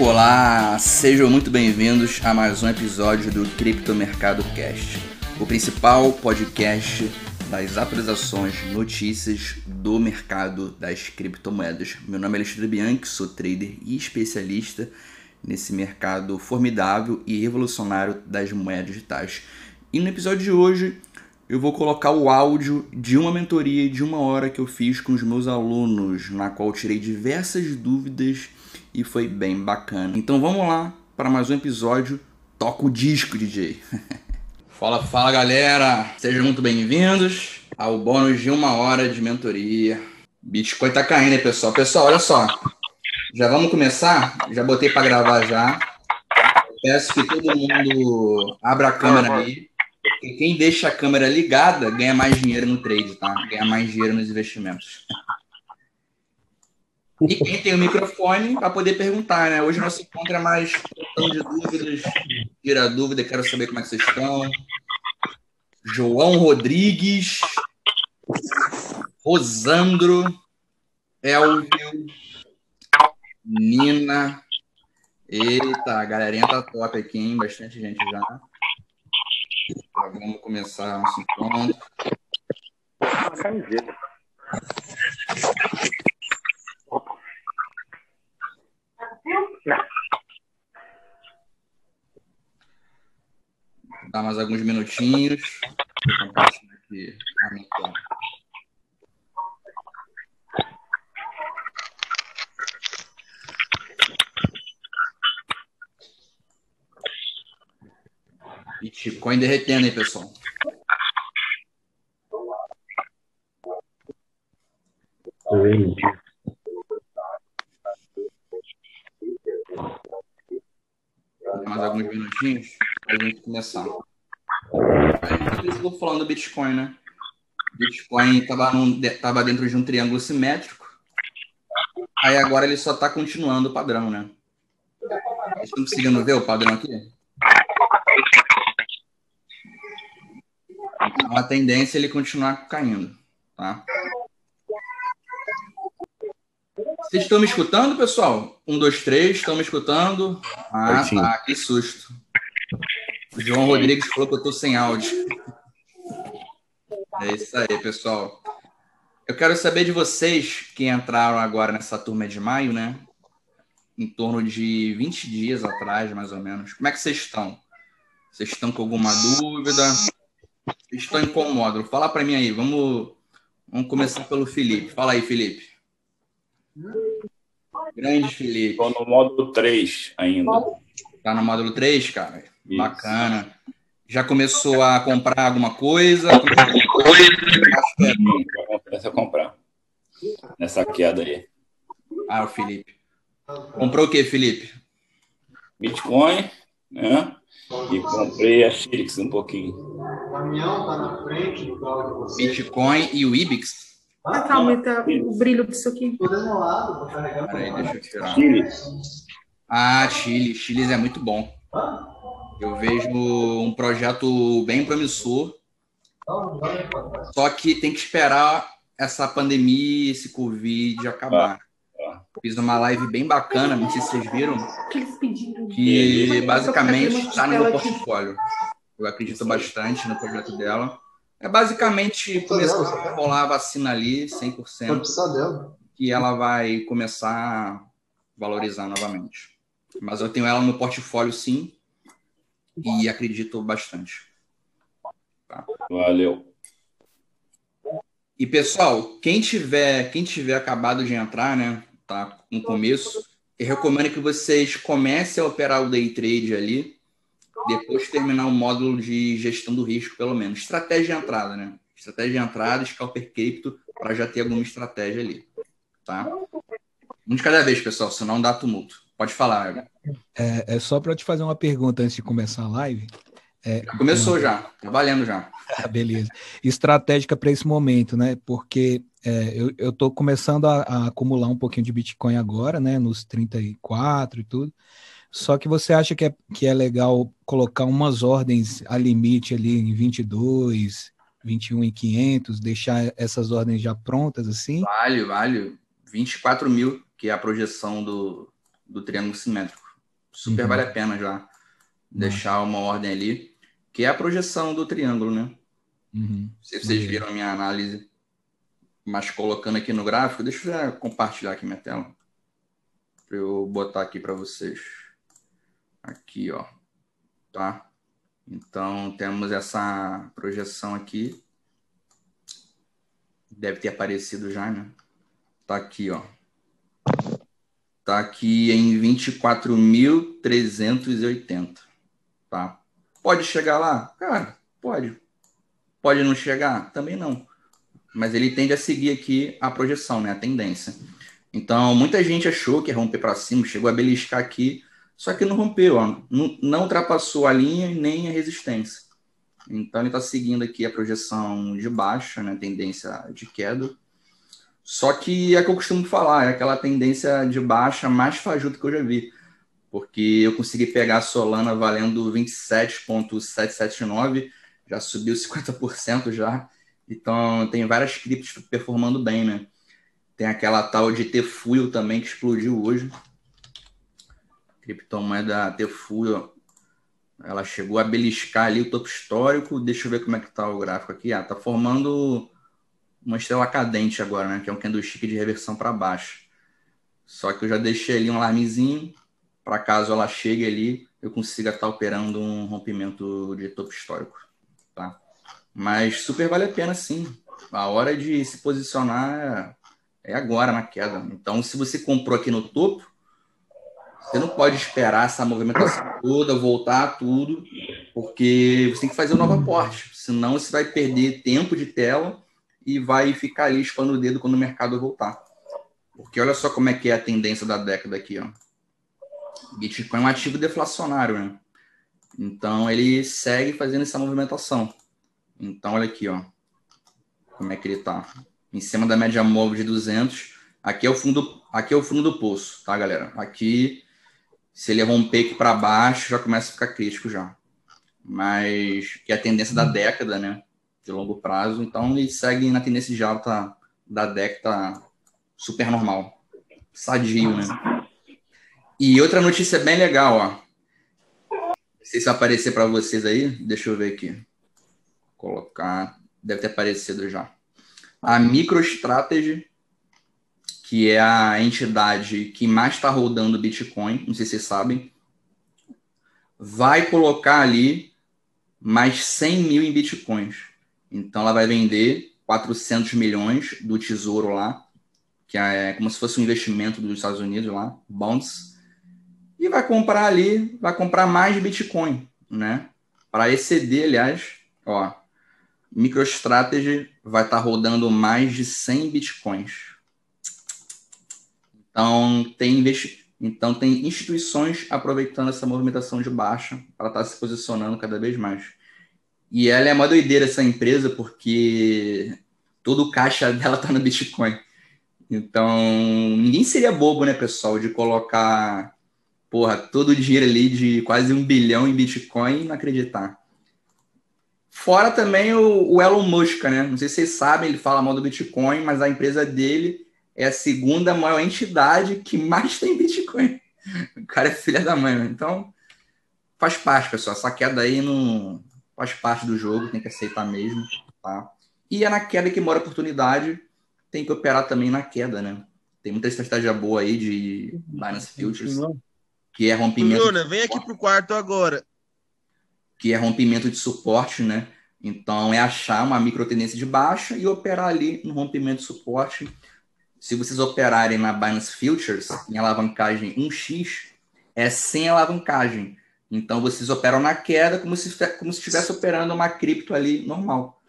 Olá, sejam muito bem-vindos a mais um episódio do Criptomercado Cast, o principal podcast das atualizações, notícias do mercado das criptomoedas. Meu nome é Alexandre Bianchi, sou trader e especialista nesse mercado formidável e revolucionário das moedas digitais. E no episódio de hoje eu vou colocar o áudio de uma mentoria de uma hora que eu fiz com os meus alunos, na qual tirei diversas dúvidas e foi bem bacana. Então vamos lá para mais um episódio. Toca o disco, DJ. fala, fala galera! Sejam muito bem-vindos ao bônus de uma hora de mentoria. Bitcoin tá caindo, hein, pessoal? Pessoal, olha só. Já vamos começar? Já botei para gravar já. Peço que todo mundo abra a câmera aí porque quem deixa a câmera ligada ganha mais dinheiro no trade, tá? Ganha mais dinheiro nos investimentos. E quem tem o microfone para poder perguntar, né? Hoje nosso encontro é mais de dúvidas, tira dúvida, quero saber como é que vocês estão. João Rodrigues, Rosandro, Elvio, Nina. Eita, a galerinha tá top aqui, hein? Bastante gente já. Vamos começar nosso encontro. Uma camiseta. Dá mais alguns minutinhos. Aqui a minha Bitcoin derretendo aí, pessoal. Mais alguns minutinhos para a gente começar. Eu estou falando do Bitcoin, né? Bitcoin estava tava dentro de um triângulo simétrico. Aí agora ele só está continuando o padrão, né? Vocês estão conseguindo ver o padrão aqui? Então, a tendência é ele continuar caindo, tá? Vocês estão me escutando, pessoal? Um, dois, três, estão me escutando? Ah, tá, que susto. O João Rodrigues falou que eu estou sem áudio. É isso aí, pessoal. Eu quero saber de vocês que entraram agora nessa turma de maio, né? Em torno de 20 dias atrás, mais ou menos. Como é que vocês estão? Vocês estão com alguma dúvida? Estou em qual módulo? Fala para mim aí. Vamos, vamos começar pelo Felipe. Fala aí, Felipe. Grande Felipe. Estou no módulo 3 ainda. Tá no módulo 3, cara? Isso. Bacana. Já começou a comprar alguma coisa? Começa a comprar. Nessa queda aí. Ah, o Felipe. Comprou o que, Felipe? Bitcoin, né? E comprei a Xirix um pouquinho. O caminhão tá na frente do carro de vocês. Bitcoin e o Ibix? Ah, tá, aumenta o brilho disso aqui. Tô lado, Peraí, deixa eu tirar. Chile. Ah, Chile. Chile é muito bom. Eu vejo um projeto bem promissor. Só que tem que esperar essa pandemia, esse Covid acabar. Fiz uma live bem bacana, não sei se vocês viram, que basicamente está no meu portfólio. Eu acredito bastante no projeto dela. É basicamente começou a rolar a vacina ali, 100%, que ela vai começar a valorizar novamente. Mas eu tenho ela no portfólio sim, e acredito bastante. Tá? Valeu. E pessoal, quem tiver, quem tiver acabado de entrar, né, tá? No começo. Eu recomendo que vocês comecem a operar o day trade ali, depois terminar o módulo de gestão do risco, pelo menos. Estratégia de entrada, né? Estratégia de entrada, scalper cripto, para já ter alguma estratégia ali. Tá? Um de cada vez, pessoal, senão dá tumulto. Pode falar, É, é só para te fazer uma pergunta antes de começar a live. É, já começou uma... já, trabalhando já. Ah, beleza. Estratégica para esse momento, né? Porque é, eu estou começando a, a, acumular um pouquinho de Bitcoin agora, né? Nos 34 e tudo. Só que você acha que é, que é legal colocar umas ordens a limite ali em 22, 21 e 500, deixar essas ordens já prontas assim? Vale, vale. 24 mil, que é a projeção do, do triângulo simétrico. super uhum. vale a pena já deixar uma ordem ali, que é a projeção do triângulo, né? Uhum. Não sei se vocês viram a minha análise, mas colocando aqui no gráfico, deixa eu já compartilhar aqui minha tela, para eu botar aqui para vocês. Aqui, ó, tá? Então, temos essa projeção aqui. Deve ter aparecido já, né? Tá aqui, ó. Tá aqui em 24.380, tá? Pode chegar lá? Cara, pode. Pode não chegar? Também não. Mas ele tende a seguir aqui a projeção, né? A tendência. Então, muita gente achou que ia romper para cima, chegou a beliscar aqui, só que não rompeu, ó, não, não ultrapassou a linha nem a resistência. Então, ele está seguindo aqui a projeção de baixa, né? Tendência de queda. Só que é que eu costumo falar, é aquela tendência de baixa mais fajuta que eu já vi. Porque eu consegui pegar a Solana valendo 27,779, já subiu 50% já. Então tem várias criptos performando bem, né? Tem aquela tal de Tefuel também que explodiu hoje. Criptomoeda Tefuel, ela chegou a beliscar ali o topo histórico. Deixa eu ver como é que tá o gráfico aqui. Ah, tá formando uma estrela cadente agora, né? Que é um candlestick de reversão para baixo. Só que eu já deixei ali um alarmezinho para caso ela chegue ali, eu consiga estar tá operando um rompimento de topo histórico, tá? Mas super vale a pena sim. A hora de se posicionar é agora na queda. Então, se você comprou aqui no topo, você não pode esperar essa movimentação toda, voltar tudo, porque você tem que fazer um novo aporte. Senão você vai perder tempo de tela e vai ficar ali espando o dedo quando o mercado voltar. Porque olha só como é que é a tendência da década aqui, ó. Bitcoin é um ativo deflacionário, né? Então ele segue fazendo essa movimentação. Então olha aqui, ó. Como é que ele tá? Em cima da média móvel de 200. Aqui é o fundo, aqui é o fundo do poço, tá, galera? Aqui se ele romper aqui para baixo, já começa a ficar crítico já. Mas que é a tendência da década, né? de longo prazo. Então, ele segue na tendência de alta da tá super normal. Sadio, né? E outra notícia bem legal, ó. Não sei se vai aparecer para vocês aí. Deixa eu ver aqui. Vou colocar. Deve ter aparecido já. A MicroStrategy, que é a entidade que mais está rodando Bitcoin, não sei se vocês sabem, vai colocar ali mais 100 mil em Bitcoins. Então ela vai vender 400 milhões do tesouro lá, que é como se fosse um investimento dos Estados Unidos lá, bonds, e vai comprar ali, vai comprar mais Bitcoin, né? Para exceder, aliás, ó, MicroStrategy vai estar tá rodando mais de 100 Bitcoins. Então tem investi então tem instituições aproveitando essa movimentação de baixa para estar tá se posicionando cada vez mais. E ela é uma doideira, essa empresa, porque todo o caixa dela tá no Bitcoin. Então, ninguém seria bobo, né, pessoal, de colocar, porra, todo o dinheiro ali de quase um bilhão em Bitcoin e não acreditar. Fora também o, o Elon Musk, né? Não sei se vocês sabem, ele fala mal do Bitcoin, mas a empresa dele é a segunda maior entidade que mais tem Bitcoin. O cara é filha da mãe? Então, faz parte, pessoal. Essa queda aí não, faz parte do jogo, tem que aceitar mesmo, tá? E é na queda que mora a oportunidade, tem que operar também na queda, né? Tem muita estratégia boa aí de Binance Futures, que é rompimento... Luna, vem aqui pro quarto agora. Que é rompimento de suporte, né? Então, é achar uma micro tendência de baixa e operar ali no rompimento de suporte. Se vocês operarem na Binance Futures, em alavancagem 1x, é sem alavancagem. Então vocês operam na queda como se como se estivesse operando uma cripto ali normal.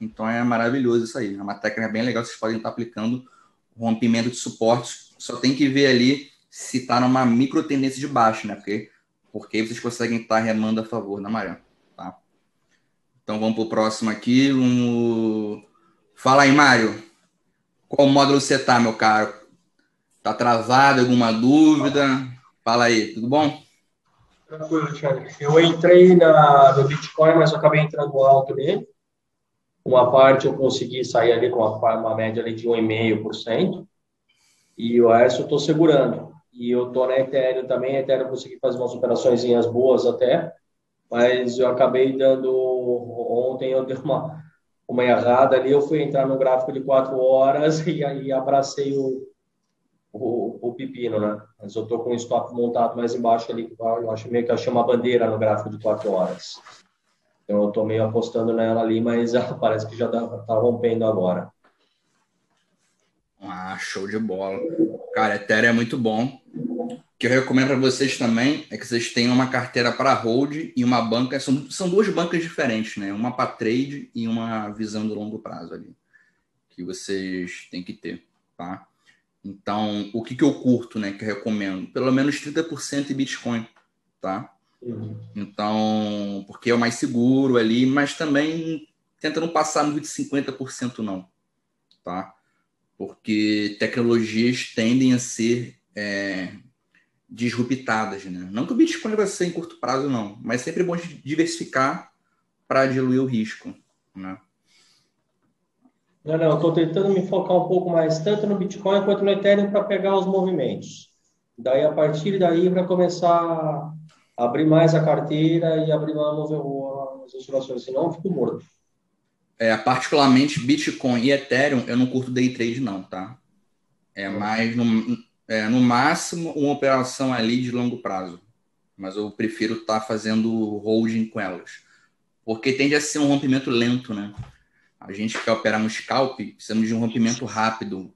Então é maravilhoso isso aí. É uma técnica bem legal, vocês podem estar aplicando rompimento de suportes. Só tem que ver ali se está numa micro tendência de baixo, né? Porque, porque vocês conseguem estar remando a favor da maré. Tá? Então vamos para o próximo aqui. Um... Fala aí, Mário. Qual módulo você tá, meu caro? Tá travado? Alguma dúvida? Fala aí, tudo bom? Tranquilo, Thiago. Eu entrei na, no Bitcoin, mas eu acabei entrando alto nele. Uma parte eu consegui sair ali com uma, uma média ali de 1,5%. E o resto eu estou segurando. e eu tô na Ethereum também. A Ethereum eu consegui fazer umas operações boas até, mas eu acabei dando. Ontem eu dei uma, uma errada ali, eu fui entrar no gráfico de quatro horas e aí abracei o, o, o pepino, né? Mas eu tô com o stop montado mais embaixo ali, eu acho meio que achei uma bandeira no gráfico de quatro horas. Então eu tô meio apostando nela ali, mas parece que já tá, tá rompendo agora. Ah, show de bola. Cara, Ethereum é muito bom. O que eu recomendo para vocês também é que vocês tenham uma carteira para hold e uma banca. São, são duas bancas diferentes, né? Uma para trade e uma visão de longo prazo ali. Que vocês têm que ter, tá? Então, o que, que eu curto, né? Que eu recomendo? Pelo menos 30% em Bitcoin, tá? Uhum. Então, porque é o mais seguro ali, mas também tenta não passar muito de 50% não, tá? Porque tecnologias tendem a ser é, disruptadas. Né? Não que o Bitcoin vai ser em curto prazo, não, mas sempre é bom diversificar para diluir o risco. Né? Não, não, estou tentando me focar um pouco mais tanto no Bitcoin quanto no Ethereum para pegar os movimentos. Daí, a partir daí, para começar a abrir mais a carteira e abrir mais as oscilações, senão eu fico morto. É, particularmente Bitcoin e Ethereum, eu não curto day trade, não, tá? É mais, no, é, no máximo, uma operação ali de longo prazo. Mas eu prefiro estar tá fazendo holding com elas. Porque tende a ser um rompimento lento, né? A gente que quer operar no scalp, precisamos de um rompimento rápido,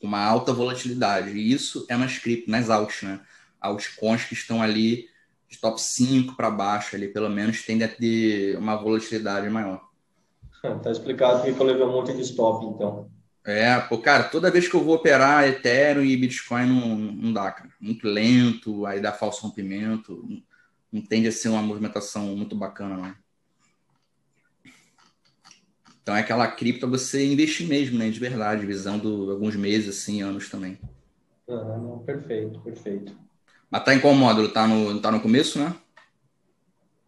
com uma alta volatilidade. E isso é nas cripto, nas alts, né? Altcoins que estão ali de top 5 para baixo, ali, pelo menos, tende a ter uma volatilidade maior. Tá explicado porque eu levei um monte de stop, então. É, pô, cara, toda vez que eu vou operar Ethereum e Bitcoin não, não dá, cara. Muito lento, aí dá falso rompimento. Não, não tende a ser uma movimentação muito bacana, não. Então é aquela cripto você investir mesmo, né? De verdade, visando alguns meses, assim, anos também. Perfeito, perfeito. Mas tá em qual módulo? Tá no, tá no começo, né?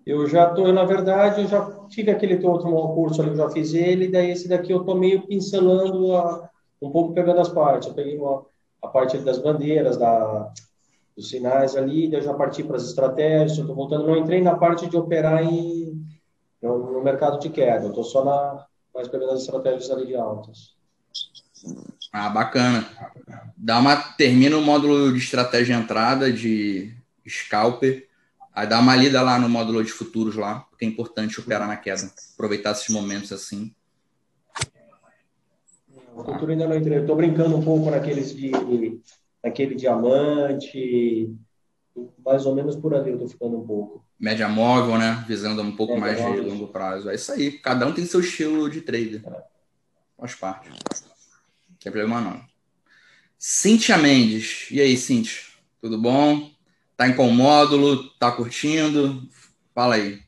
Eu já estou, na verdade, eu já tive aquele outro curso ali, eu já fiz ele, daí esse daqui eu estou meio pincelando, a, um pouco pegando as partes. Eu peguei uma, a parte das bandeiras, da, dos sinais ali, daí eu já parti para as estratégias, estou voltando, não entrei na parte de operar em, no, no mercado de queda, eu estou só na, mais pegando as estratégias ali de altas. Ah, bacana. Dá uma, termina o módulo de estratégia entrada de scalper, Aí dá uma lida lá no módulo de futuros lá, porque é importante operar na queda. Aproveitar esses momentos assim. O futuro ainda não entrei. Estou brincando um pouco naqueles de naquele diamante, mais ou menos por ali eu estou ficando um pouco. Média móvel, né? Visando um pouco mais de longo prazo. É isso aí. Cada um tem seu estilo de trader. É. Faz parte. Não tem problema não. Cíntia Mendes. E aí, Cíntia? Tudo bom? Tá em qual módulo? Tá curtindo? Fala aí.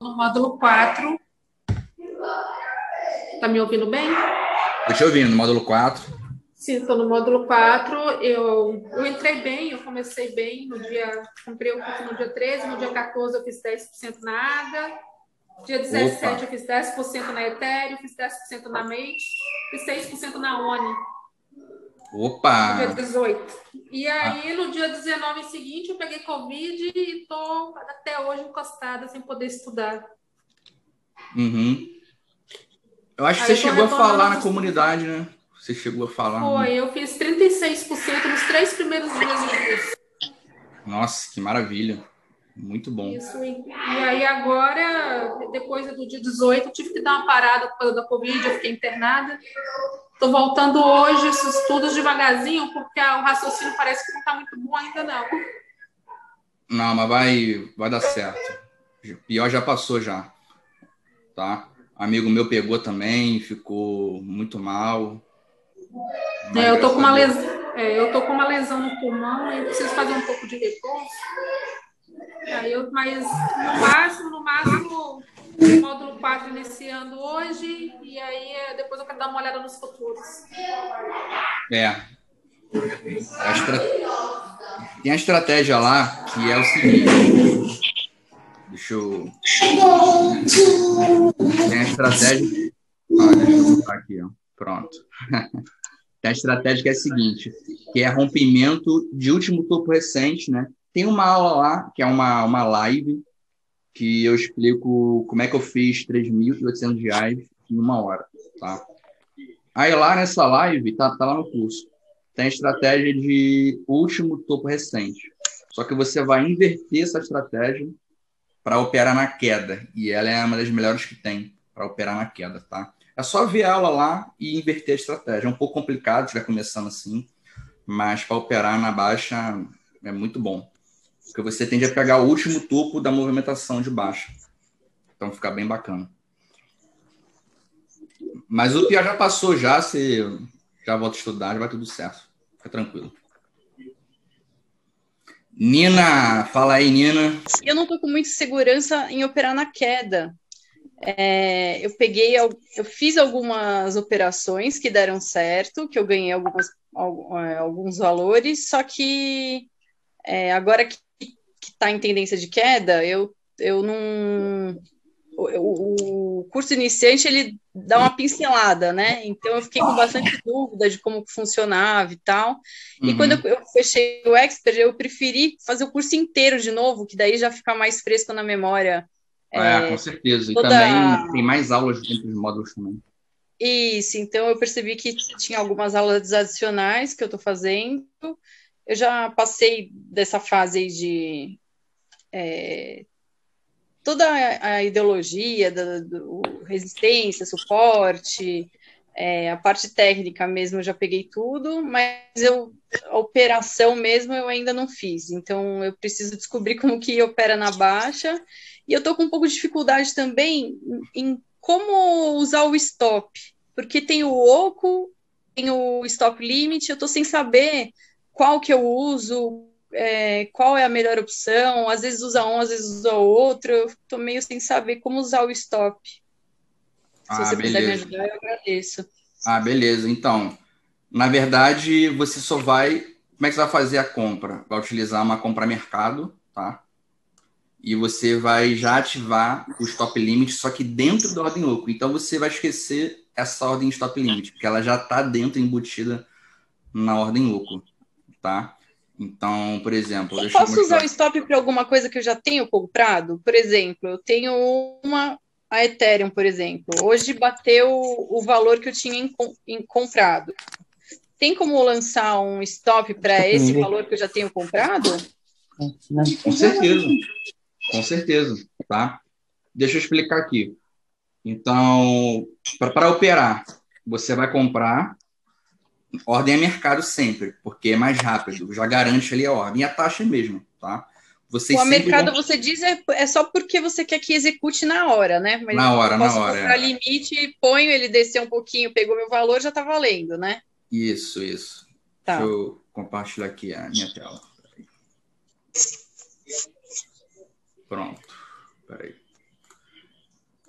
No módulo 4. Tá me ouvindo bem? Tô te ouvindo, módulo 4. Sim, estou no módulo 4. Eu, eu entrei bem, eu comecei bem no dia. Comprei o curso no dia 13, no dia 14 eu fiz 10% na ADA. Dia 17 Opa. eu fiz 10% na Ethereum, fiz 10% na Mate, fiz 6% na ONI. Opa! No dia 18. E aí, ah. no dia 19 seguinte, eu peguei Covid e tô até hoje encostada, sem poder estudar. Uhum. Eu acho que aí você chegou a falar na comunidade, né? Você chegou a falar. Foi, no... eu fiz 36% nos três primeiros dias do curso. Nossa, que maravilha. Muito bom. Isso, e, e aí agora, depois do dia 18, eu tive que dar uma parada por causa da Covid, eu fiquei internada. Estou voltando hoje esses estudos devagarzinho, porque o raciocínio parece que não está muito bom ainda, não. Não, mas vai, vai dar certo. Pior já passou já. Tá? Amigo meu pegou também, ficou muito mal. É, eu tô com uma lesão, é, eu tô com uma lesão no pulmão e preciso fazer um pouco de repouso. Aí eu, mas no máximo, no máximo, módulo 4 iniciando hoje, e aí é, depois eu quero dar uma olhada nos futuros. É. A estra... Tem a estratégia lá que é o seguinte. Deixa eu. Tem a estratégia. Ah, deixa eu aqui, ó. Pronto. Tem a estratégia que é a seguinte, que é rompimento de último topo recente, né? Tem uma aula lá, que é uma, uma live, que eu explico como é que eu fiz 3.800 reais em uma hora, tá? Aí lá nessa live, tá, tá lá no curso, tem a estratégia de último topo recente. Só que você vai inverter essa estratégia para operar na queda. E ela é uma das melhores que tem para operar na queda, tá? É só ver a aula lá e inverter a estratégia. É um pouco complicado, estiver começando assim, mas para operar na baixa é muito bom. Porque você tende a pegar o último topo da movimentação de baixa. Então fica bem bacana. Mas o pior já passou já, você já volta a estudar, já vai tudo certo. Fica tranquilo. Nina, fala aí, Nina. Eu não estou com muita segurança em operar na queda. É, eu peguei, eu fiz algumas operações que deram certo, que eu ganhei algumas, é, alguns valores, só que é, agora que está em tendência de queda, eu, eu não. O, o curso iniciante ele dá uma pincelada, né? Então eu fiquei com bastante dúvida de como funcionava e tal. E uhum. quando eu, eu, fechei o Expert, eu preferi fazer o curso inteiro de novo, que daí já fica mais fresco na memória. É, é com certeza. Toda... E também tem mais aulas dentro dos módulos também. Isso, então eu percebi que tinha algumas aulas adicionais que eu estou fazendo. Eu já passei dessa fase aí de é, toda a ideologia da do, resistência, suporte, é, a parte técnica mesmo eu já peguei tudo, mas eu, a operação mesmo eu ainda não fiz. Então eu preciso descobrir como que opera na baixa. E eu estou com um pouco de dificuldade também em como usar o stop, porque tem o oco, tem o stop limit, eu estou sem saber qual que eu uso, é, qual é a melhor opção, às vezes usa um, às vezes usa outro, eu estou meio sem saber como usar o stop. Se ah, você beleza. puder me ajudar, eu agradeço. Ah, beleza. Então, na verdade, você só vai. Como é que você vai fazer a compra? Vai utilizar uma compra mercado, tá? E você vai já ativar o stop limit, só que dentro da ordem oco. Então você vai esquecer essa ordem stop limit, porque ela já está dentro, embutida na ordem oco, tá? Então, por exemplo. Eu posso usar o stop para alguma coisa que eu já tenho comprado? Por exemplo, eu tenho uma. A Ethereum, por exemplo. Hoje bateu o valor que eu tinha em, em comprado. Tem como lançar um stop para esse valor que eu já tenho comprado? Com certeza. Com certeza. Tá? Deixa eu explicar aqui. Então, para operar, você vai comprar Ordem é mercado sempre, porque é mais rápido, já garante ali a ordem. E a taxa é mesmo, tá? Vocês o mercado, vão... você diz, é, é, só porque você quer que execute na hora, né? Mas na hora, na hora. Para é. limite, ponho, ele desceu um pouquinho, pegou meu valor, já tá valendo, né? Isso, isso. Tá. Deixa eu compartilhar aqui a minha tela. Pronto. Peraí.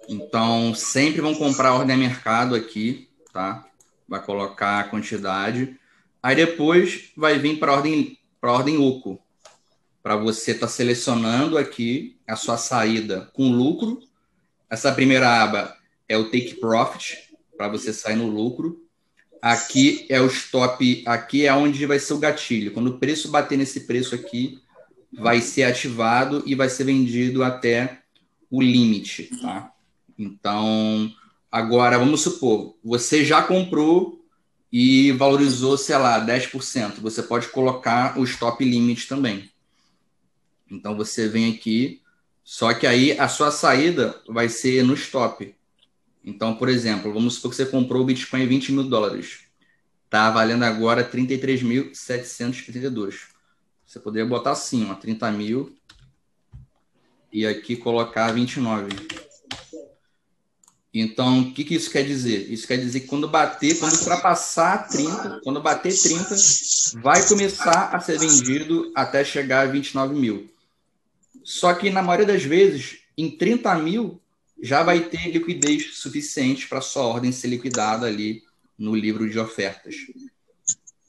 Então, sempre vão comprar ordem a mercado aqui, tá? Vai colocar a quantidade. Aí depois vai vir para ordem, ordem UCO, para você estar tá selecionando aqui a sua saída com lucro. Essa primeira aba é o Take Profit, para você sair no lucro. Aqui é o stop, aqui é onde vai ser o gatilho. Quando o preço bater nesse preço aqui, vai ser ativado e vai ser vendido até o limite, tá? Então, Agora, vamos supor, você já comprou e valorizou, sei lá, 10%. Você pode colocar o stop limit também. Então, você vem aqui, só que aí a sua saída vai ser no stop. Então, por exemplo, vamos supor que você comprou o Bitcoin em 20 mil dólares. Está valendo agora 33.732. Você poderia botar assim, ó, 30 mil e aqui colocar 29. Então, o que, que isso quer dizer? Isso quer dizer que quando bater, quando ultrapassar 30, quando bater 30, vai começar a ser vendido até chegar a 29 mil. Só que, na maioria das vezes, em 30 mil, já vai ter liquidez suficiente para sua ordem ser liquidada ali no livro de ofertas.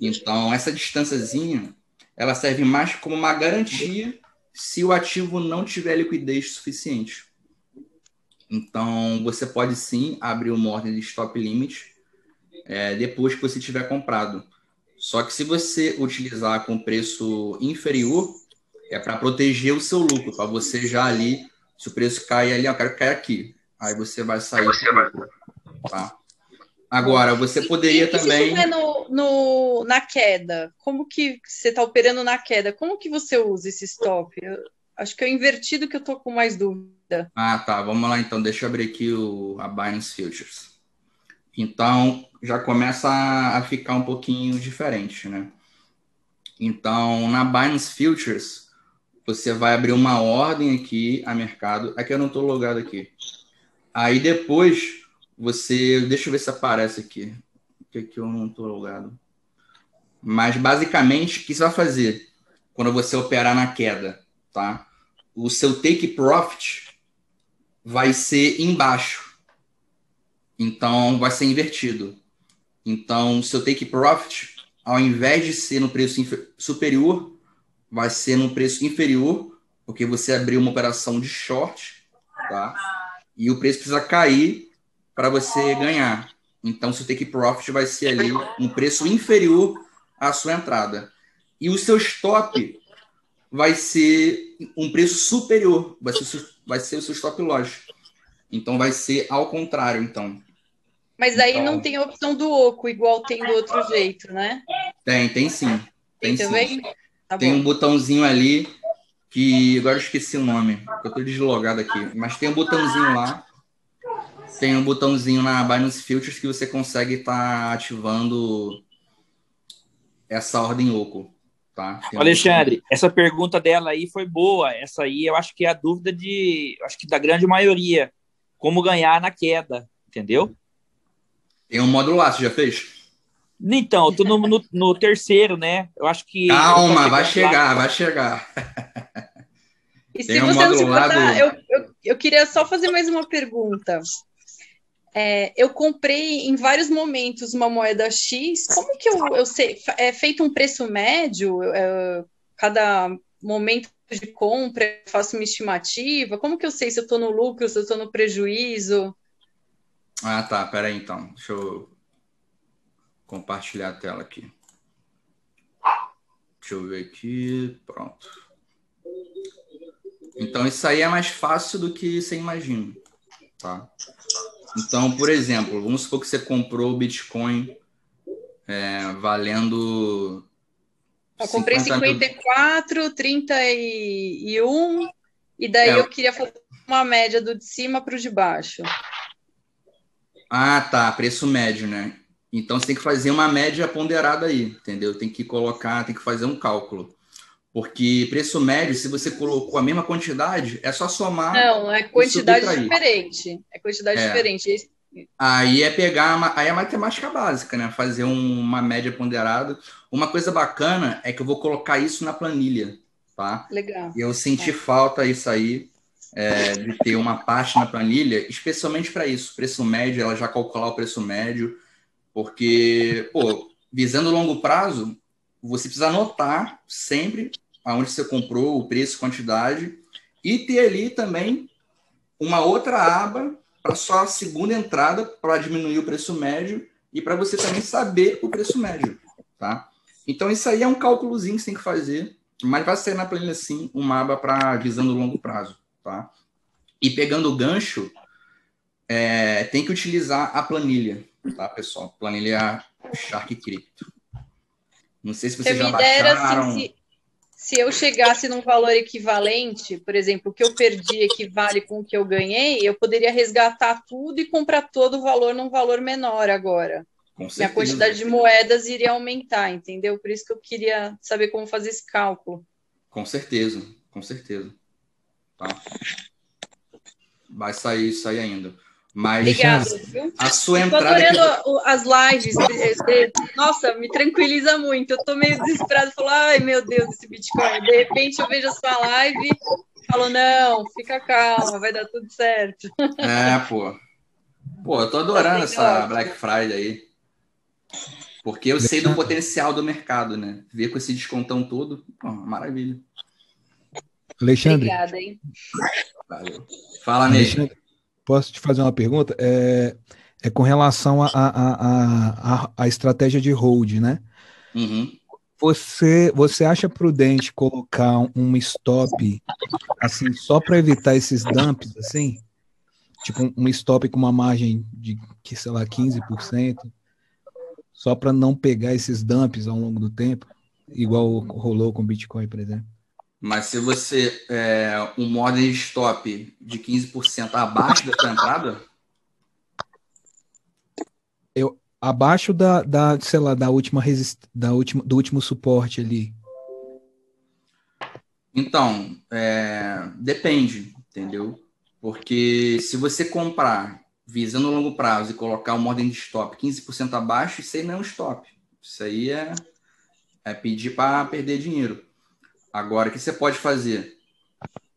Então, essa distânciazinha, ela serve mais como uma garantia se o ativo não tiver liquidez suficiente. Então, você pode sim abrir uma ordem de stop limit é, depois que você tiver comprado. Só que se você utilizar com preço inferior, é para proteger o seu lucro, para você já ali, se o preço cair ali, eu quero cair aqui. Aí você vai sair. Você vai. Tá? Agora, você poderia e, também. Se no, no, na queda, como que você está operando na queda? Como que você usa esse stop? Eu, acho que é o invertido que eu tô com mais dúvida. Ah, tá. Vamos lá então. Deixa eu abrir aqui o, a Binance Futures. Então, já começa a ficar um pouquinho diferente, né? Então, na Binance Futures, você vai abrir uma ordem aqui a mercado. Aqui eu não estou logado aqui. Aí depois você. Deixa eu ver se aparece aqui. Que aqui eu não estou logado. Mas basicamente, o que você vai fazer quando você operar na queda? Tá? O seu take profit vai ser embaixo. Então, vai ser invertido. Então, seu take profit, ao invés de ser no preço superior, vai ser no preço inferior, porque você abriu uma operação de short, tá? E o preço precisa cair para você ganhar. Então, seu take profit vai ser ali um preço inferior à sua entrada. E o seu stop vai ser um preço superior, vai ser, vai ser o seu stop loss. Então vai ser ao contrário, então. Mas daí então, não tem a opção do oco, igual tem do outro jeito, né? Tem, tem sim. Tem, tem também? Tá tem um botãozinho ali que agora eu esqueci o nome, eu tô deslogado aqui, mas tem um botãozinho lá. Tem um botãozinho na Binance Futures que você consegue estar tá ativando essa ordem oco. Tá? Um Alexandre, essa pergunta dela aí foi boa. Essa aí eu acho que é a dúvida de, acho que da grande maioria como ganhar na queda, entendeu? Tem um módulo lá, você já fez? Então, eu tô no, no, no terceiro, né? Eu acho que. Calma, vai chegar, lá. vai chegar. E Tem se um você não se importar, do... eu, eu, eu queria só fazer mais uma pergunta. É, eu comprei em vários momentos uma moeda X. Como que eu, eu sei? É feito um preço médio? É, cada momento de compra, eu faço uma estimativa? Como que eu sei se eu estou no lucro, se eu estou no prejuízo? Ah, tá. Peraí, então. Deixa eu compartilhar a tela aqui. Deixa eu ver aqui. Pronto. Então, isso aí é mais fácil do que você imagina, tá? Então, por exemplo, vamos supor que você comprou o Bitcoin é, valendo eu comprei 54, mil... 31, e daí é. eu queria fazer uma média do de cima para o de baixo. Ah, tá. Preço médio, né? Então você tem que fazer uma média ponderada aí, entendeu? Tem que colocar, tem que fazer um cálculo. Porque preço médio, se você colocou a mesma quantidade, é só somar. Não, é quantidade diferente. É quantidade é. diferente. Aí é pegar, aí é matemática básica, né? Fazer um, uma média ponderada. Uma coisa bacana é que eu vou colocar isso na planilha, tá? Legal. E eu senti é. falta isso aí, é, de ter uma parte na planilha, especialmente para isso, preço médio, ela já calcular o preço médio, porque, pô, visando longo prazo, você precisa anotar sempre aonde você comprou, o preço, quantidade, e ter ali também uma outra aba para só a segunda entrada para diminuir o preço médio e para você também saber o preço médio, tá? Então isso aí é um cálculozinho que você tem que fazer, mas vai sair na planilha sim uma aba para visando longo prazo, tá? E pegando o gancho, é, tem que utilizar a planilha, tá, pessoal? Planilha Shark Crypto. Não sei se vocês já baixaram. Assim, se, se eu chegasse num valor equivalente, por exemplo, o que eu perdi equivale com o que eu ganhei, eu poderia resgatar tudo e comprar todo o valor num valor menor agora. E a quantidade de moedas iria aumentar, entendeu? Por isso que eu queria saber como fazer esse cálculo. Com certeza, com certeza. Tá. Vai sair isso aí ainda. Mas Obrigada, a sua entrada. Estou adorando que... as lives. Nossa, me tranquiliza muito. Eu estou meio desesperado, falo, ai meu Deus, esse Bitcoin. De repente eu vejo a sua live e falo, não, fica calma, vai dar tudo certo. É, pô. Pô, eu tô adorando tá essa. Black Friday aí. Porque eu sei do potencial do mercado, né? Ver com esse descontão todo, pô, maravilha. Alexandre. Obrigada, hein? Valeu. Fala, Ney. Posso te fazer uma pergunta? É, é com relação à a, a, a, a, estratégia de hold, né? Uhum. Você, você acha prudente colocar um stop assim só para evitar esses dumps assim? Tipo um stop com uma margem de que sei lá 15%, só para não pegar esses dumps ao longo do tempo, igual rolou com o Bitcoin, por exemplo. Mas se você é um ordem de stop de 15% abaixo da sua entrada, eu abaixo da, da sei lá, da última resist, da última do último suporte ali. Então, é, depende, entendeu? Porque se você comprar visando longo prazo e colocar uma ordem de stop 15% abaixo, isso aí não é um stop. Isso aí é, é pedir para perder dinheiro. Agora, o que você pode fazer?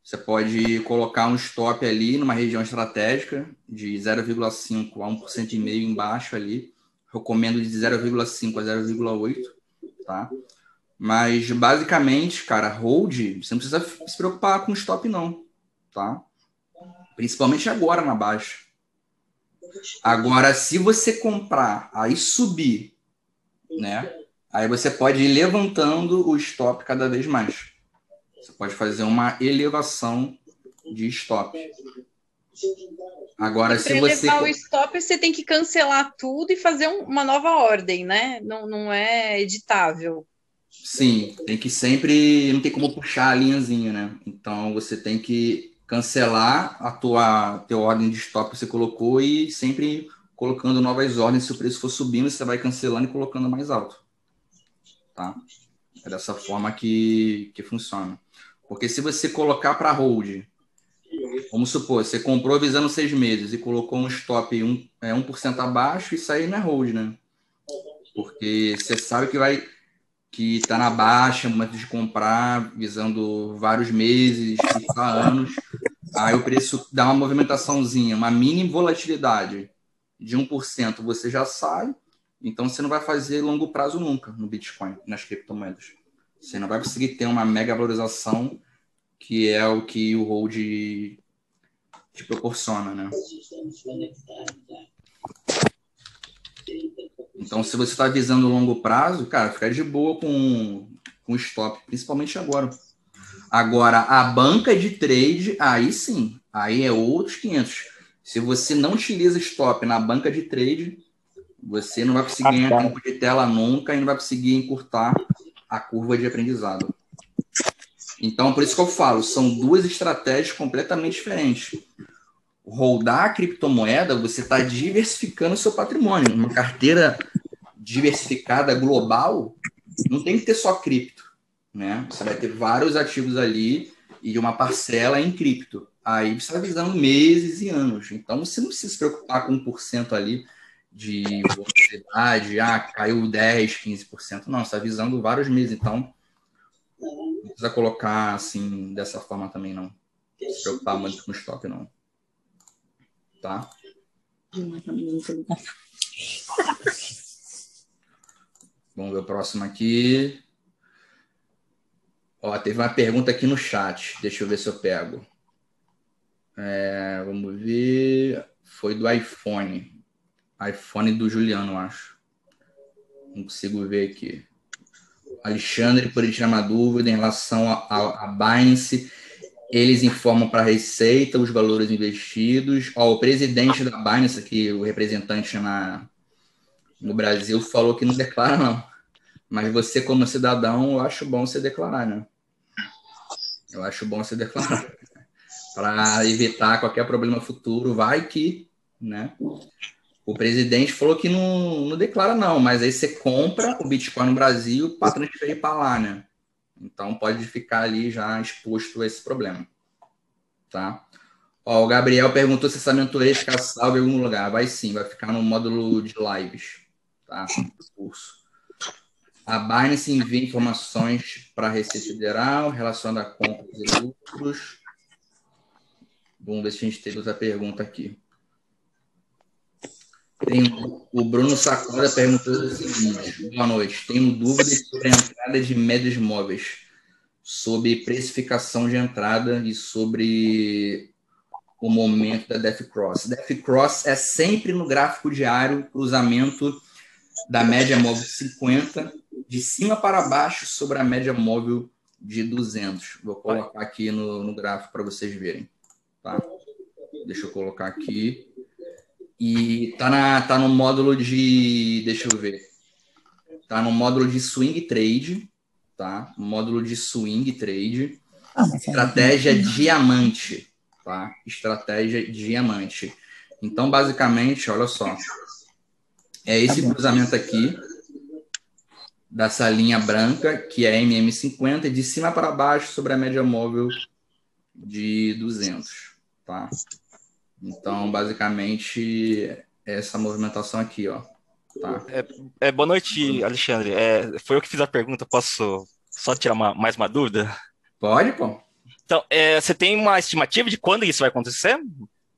Você pode colocar um stop ali numa região estratégica de 0,5 a 1% e meio embaixo ali. Recomendo de 0,5 a 0,8, tá? Mas basicamente, cara, hold, você não precisa se preocupar com stop não, tá? Principalmente agora na baixa. Agora, se você comprar, aí subir, né? Aí você pode ir levantando o stop cada vez mais. Você pode fazer uma elevação de stop. Agora, se você. Para o stop, você tem que cancelar tudo e fazer uma nova ordem, né? Não, não é editável. Sim, tem que sempre. Não tem como puxar a linhazinha, né? Então você tem que cancelar a tua, tua ordem de stop que você colocou e sempre colocando novas ordens. Se o preço for subindo, você vai cancelando e colocando mais alto. Tá? É dessa forma que, que funciona. Porque se você colocar para hold, vamos supor, você comprou visando seis meses e colocou um stop um, é, 1% abaixo, isso aí não é hold, né? Porque você sabe que vai que está na baixa, momento de comprar, visando vários meses, anos. Aí o preço dá uma movimentaçãozinha, uma mini volatilidade de 1%, você já sai. Então você não vai fazer longo prazo nunca no Bitcoin, nas criptomoedas. Você não vai conseguir ter uma mega valorização, que é o que o hold te proporciona, né? Então, se você está visando longo prazo, cara, fica de boa com, com stop, principalmente agora. Agora, a banca de trade, aí sim, aí é outros 500. Se você não utiliza stop na banca de trade, você não vai conseguir ganhar ah, tá. tempo de tela nunca e não vai conseguir encurtar a curva de aprendizado. Então, por isso que eu falo, são duas estratégias completamente diferentes rodar a criptomoeda, você está diversificando o seu patrimônio. Uma carteira diversificada global não tem que ter só cripto, né? Você vai ter vários ativos ali e uma parcela em cripto. Aí você está visando meses e anos. Então você não precisa se preocupar com 1% ali de volatilidade, ah, caiu 10, 15%. Não, está visando vários meses. Então não precisa colocar assim dessa forma também, não. Se preocupar muito com estoque, não tá? Vamos ver o próximo aqui. Ó, teve uma pergunta aqui no chat. Deixa eu ver se eu pego. É, vamos ver. Foi do iPhone. iPhone do Juliano, acho. Não consigo ver aqui. Alexandre, por tirar uma dúvida em relação a Binance eles informam para a Receita os valores investidos. Ó, o presidente da Binance, aqui, o representante na, no Brasil, falou que não declara, não. Mas você, como cidadão, eu acho bom você declarar, né? Eu acho bom você declarar. para evitar qualquer problema futuro. Vai que, né? O presidente falou que não, não declara, não, mas aí você compra o Bitcoin no Brasil para transferir para lá, né? Então pode ficar ali já exposto a esse problema. Tá? Ó, o Gabriel perguntou se essa mentoria ficar salva em algum lugar. Vai sim, vai ficar no módulo de lives, tá? Curso. A Binance envia informações para a Receita Federal relacionadas a compras e lucros. Vamos ver se a gente tem outra pergunta aqui. Tem, o Bruno Sacoda perguntou o seguinte: boa noite. Tenho dúvidas sobre a entrada de médios móveis, sobre precificação de entrada e sobre o momento da Death Cross. Death Cross é sempre no gráfico diário, cruzamento da média móvel 50, de cima para baixo sobre a média móvel de 200. Vou colocar aqui no, no gráfico para vocês verem. Tá? Deixa eu colocar aqui. E tá, na, tá no módulo de. Deixa eu ver. Tá no módulo de swing trade. Tá? Módulo de swing trade. Ah, é Estratégia diamante. Tá? Estratégia diamante. Então, basicamente, olha só. É esse tá cruzamento aqui dessa linha branca, que é MM50, de cima para baixo sobre a média móvel de 200, tá? Então, basicamente, é essa movimentação aqui, ó. Tá? É, é, boa noite, Alexandre. É, foi eu que fiz a pergunta, posso só tirar uma, mais uma dúvida? Pode, pô. Então, é, você tem uma estimativa de quando isso vai acontecer?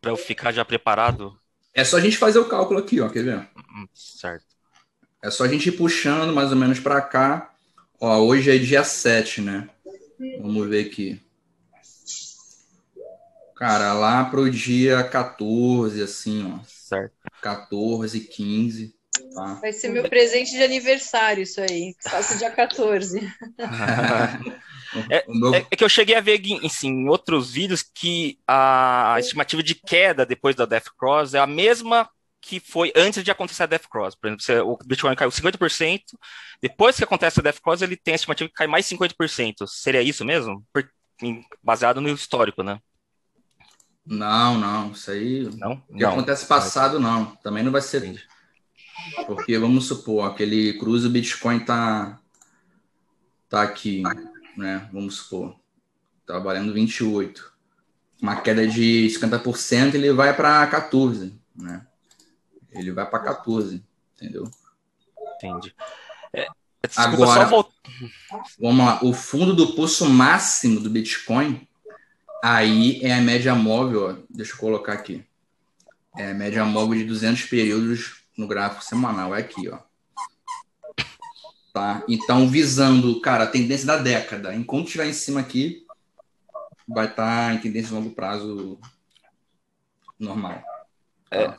Para eu ficar já preparado? É só a gente fazer o cálculo aqui, ó, quer ver? Hum, certo. É só a gente ir puxando mais ou menos para cá. Ó, hoje é dia 7, né? Vamos ver aqui. Cara, lá pro dia 14, assim, ó. Certo. 14, 15. Tá? Vai ser meu presente de aniversário, isso aí. Faço dia 14. é, é, é, que eu cheguei a ver assim, em outros vídeos que a estimativa de queda depois da Death Cross é a mesma que foi antes de acontecer a Death Cross. Por exemplo, o Bitcoin caiu 50%, depois que acontece a Death Cross, ele tem a estimativa que cai mais 50%. Seria isso mesmo? baseado no histórico, né? Não, não. Isso aí. Não? O que não. acontece passado, não. Também não vai ser. Entendi. Porque vamos supor, aquele cruze o Bitcoin tá, tá aqui, né? Vamos supor. Tá valendo 28. Uma queda de 50%, ele vai para 14, né? Ele vai para 14, entendeu? Entendi. É, Agora, vou... vamos lá. O fundo do pulso máximo do Bitcoin, aí é a média móvel, ó, deixa eu colocar aqui. É a média móvel de 200 períodos no gráfico semanal, é aqui, ó. Tá? Então, visando, cara, a tendência da década. Enquanto estiver em cima aqui, vai estar tá em tendência de longo prazo normal. Tá?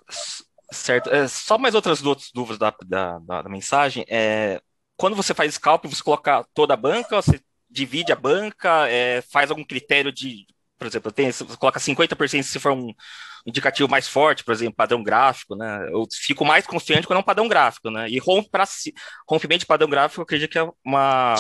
Certo. É, só mais outras dúvidas da, da, da, da, mensagem. É, quando você faz scalp, você coloca toda a banca, você divide a banca, é, faz algum critério de, por exemplo, tem, você coloca 50% se for um indicativo mais forte, por exemplo, padrão gráfico, né? Eu fico mais confiante quando é um padrão gráfico, né? E rompe pra, rompimento de padrão gráfico, eu acredito que é uma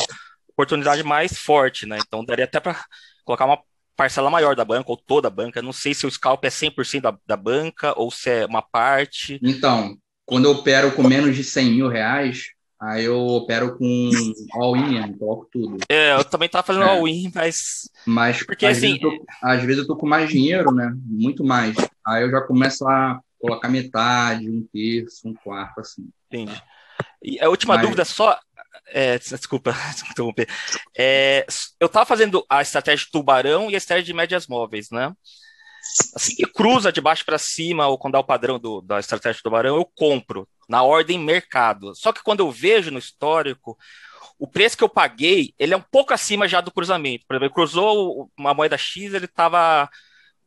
oportunidade mais forte, né? Então daria até para colocar uma parcela maior da banca, ou toda a banca. Não sei se o scalp é 100% da, da banca ou se é uma parte. Então, quando eu opero com menos de 100 mil reais, aí eu opero com all-in coloco tudo. É, eu também tava fazendo é. all-in, mas... Mas, Porque, às, assim... vezes tô, às vezes eu tô com mais dinheiro, né? Muito mais. Aí eu já começo a colocar metade, um terço, um quarto, assim. Entendi. E a última mas... dúvida só, é, desculpa interromper. É, eu estava fazendo a estratégia de tubarão e a estratégia de médias móveis, né? Assim que cruza de baixo para cima, ou quando dá o padrão do, da estratégia de tubarão, eu compro na ordem mercado. Só que quando eu vejo no histórico, o preço que eu paguei, ele é um pouco acima já do cruzamento. Por exemplo, cruzou uma moeda X, ele estava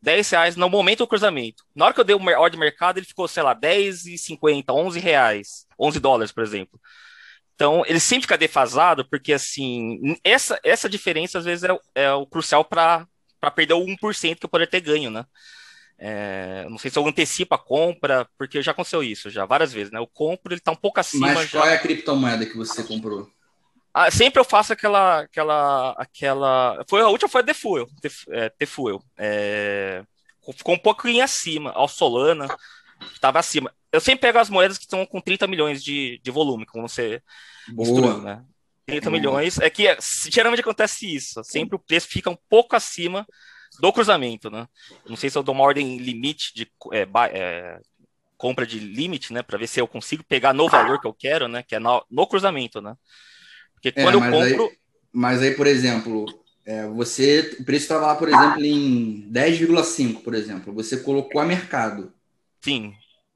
10 reais no momento do cruzamento. Na hora que eu dei o ordem mercado, ele ficou, sei lá, 10,50, 11 reais, 11 dólares, por exemplo. Então, ele sempre fica defasado, porque, assim, essa, essa diferença, às vezes, é, é o crucial para perder o 1% que eu poderia ter ganho, né? É, não sei se eu antecipo a compra, porque já aconteceu isso, já várias vezes, né? Eu compro, ele está um pouco acima. Mas qual é a criptomoeda que você comprou? Ah, sempre eu faço aquela, aquela, aquela. Foi a última foi a The Fuel, The, é. É, ficou um pouquinho acima, ao Solana estava acima. Eu sempre pego as moedas que estão com 30 milhões de, de volume, como você instruiu, né? 30 Boa. milhões. É que geralmente acontece isso. Sempre o preço fica um pouco acima do cruzamento, né? Não sei se eu dou uma ordem limite de é, é, compra de limite, né? Para ver se eu consigo pegar no valor que eu quero, né? Que é no, no cruzamento, né? Porque é, quando eu compro. Aí, mas aí, por exemplo, é, você. O preço estava lá, por exemplo, em 10,5, por exemplo. Você colocou a mercado. Sim.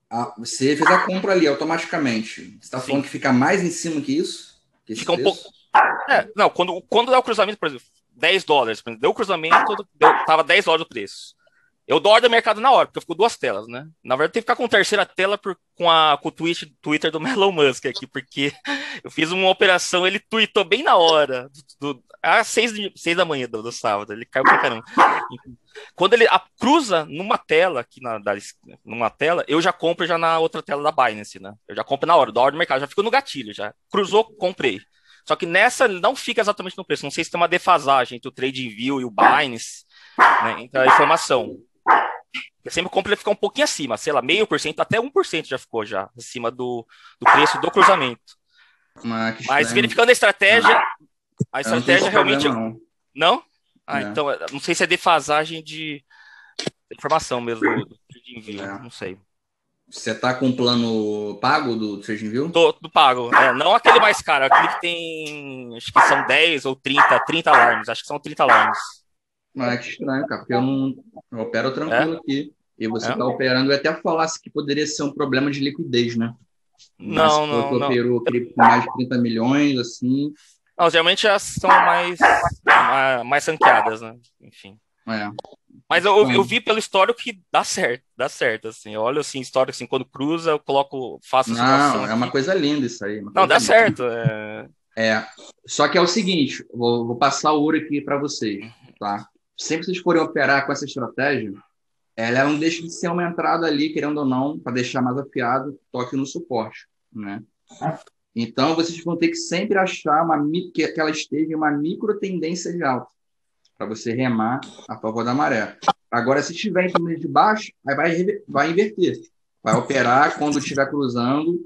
Ah, você fez a compra ali automaticamente. Você está falando que fica mais em cima que isso? Que fica um pouco. É, não, quando, quando dá o cruzamento, por exemplo, 10 dólares, deu o cruzamento, deu, tava 10 dólares o preço. Eu dou ordem do mercado na hora, porque eu fico duas telas, né? Na verdade, tem que ficar com terceira tela por, com, a, com o tweet, Twitter do Elon Musk aqui, porque eu fiz uma operação, ele tweetou bem na hora, às seis, seis da manhã do, do sábado, ele caiu pra caramba. Quando ele a, cruza numa tela, aqui na, da, numa tela, eu já compro já na outra tela da Binance, né? Eu já compro na hora, dou ordem do mercado, já fico no gatilho, já. Cruzou, comprei. Só que nessa não fica exatamente no preço, não sei se tem uma defasagem entre o TradingView e o Binance, né, entre a informação. Eu sempre compro ele ficar um pouquinho acima, sei lá, meio por cento, até 1% já ficou já, acima do, do preço do cruzamento. Mas, Mas verificando a estratégia, a estratégia realmente. Problema, não. não? Ah, não. então, não sei se é defasagem de informação mesmo do TradingView, é. não sei. Você tá com o plano pago do TradingView? Tô, do pago. É, não aquele mais caro, aquele que tem. Acho que são 10 ou 30, 30 alarmes. Acho que são 30 alarmes. Mas é que estranho, cara, porque eu não eu opero tranquilo é? aqui. E você está é? operando, eu até falasse que poderia ser um problema de liquidez, né? Não, Mas, não, não. operou com mais de 30 milhões, assim. Não, geralmente elas são mais, mais sanqueadas, né? Enfim. É. Mas eu, eu, eu, vi pelo histórico que dá certo, dá certo, assim. Eu olho assim, histórico, assim, quando cruza, eu coloco, faço Não, é uma coisa linda isso aí. Não, dá linda. certo. É... é. Só que é o seguinte, vou, vou passar o ouro aqui para vocês, tá? Sempre que vocês forem operar com essa estratégia, ela não deixa de ser uma entrada ali, querendo ou não, para deixar mais afiado, toque no suporte, né? Então, vocês vão ter que sempre achar uma, que, que ela esteja em uma micro tendência de alta, para você remar a favor da maré. Agora, se estiver em tendência de baixo, aí vai, vai inverter. Vai operar quando estiver cruzando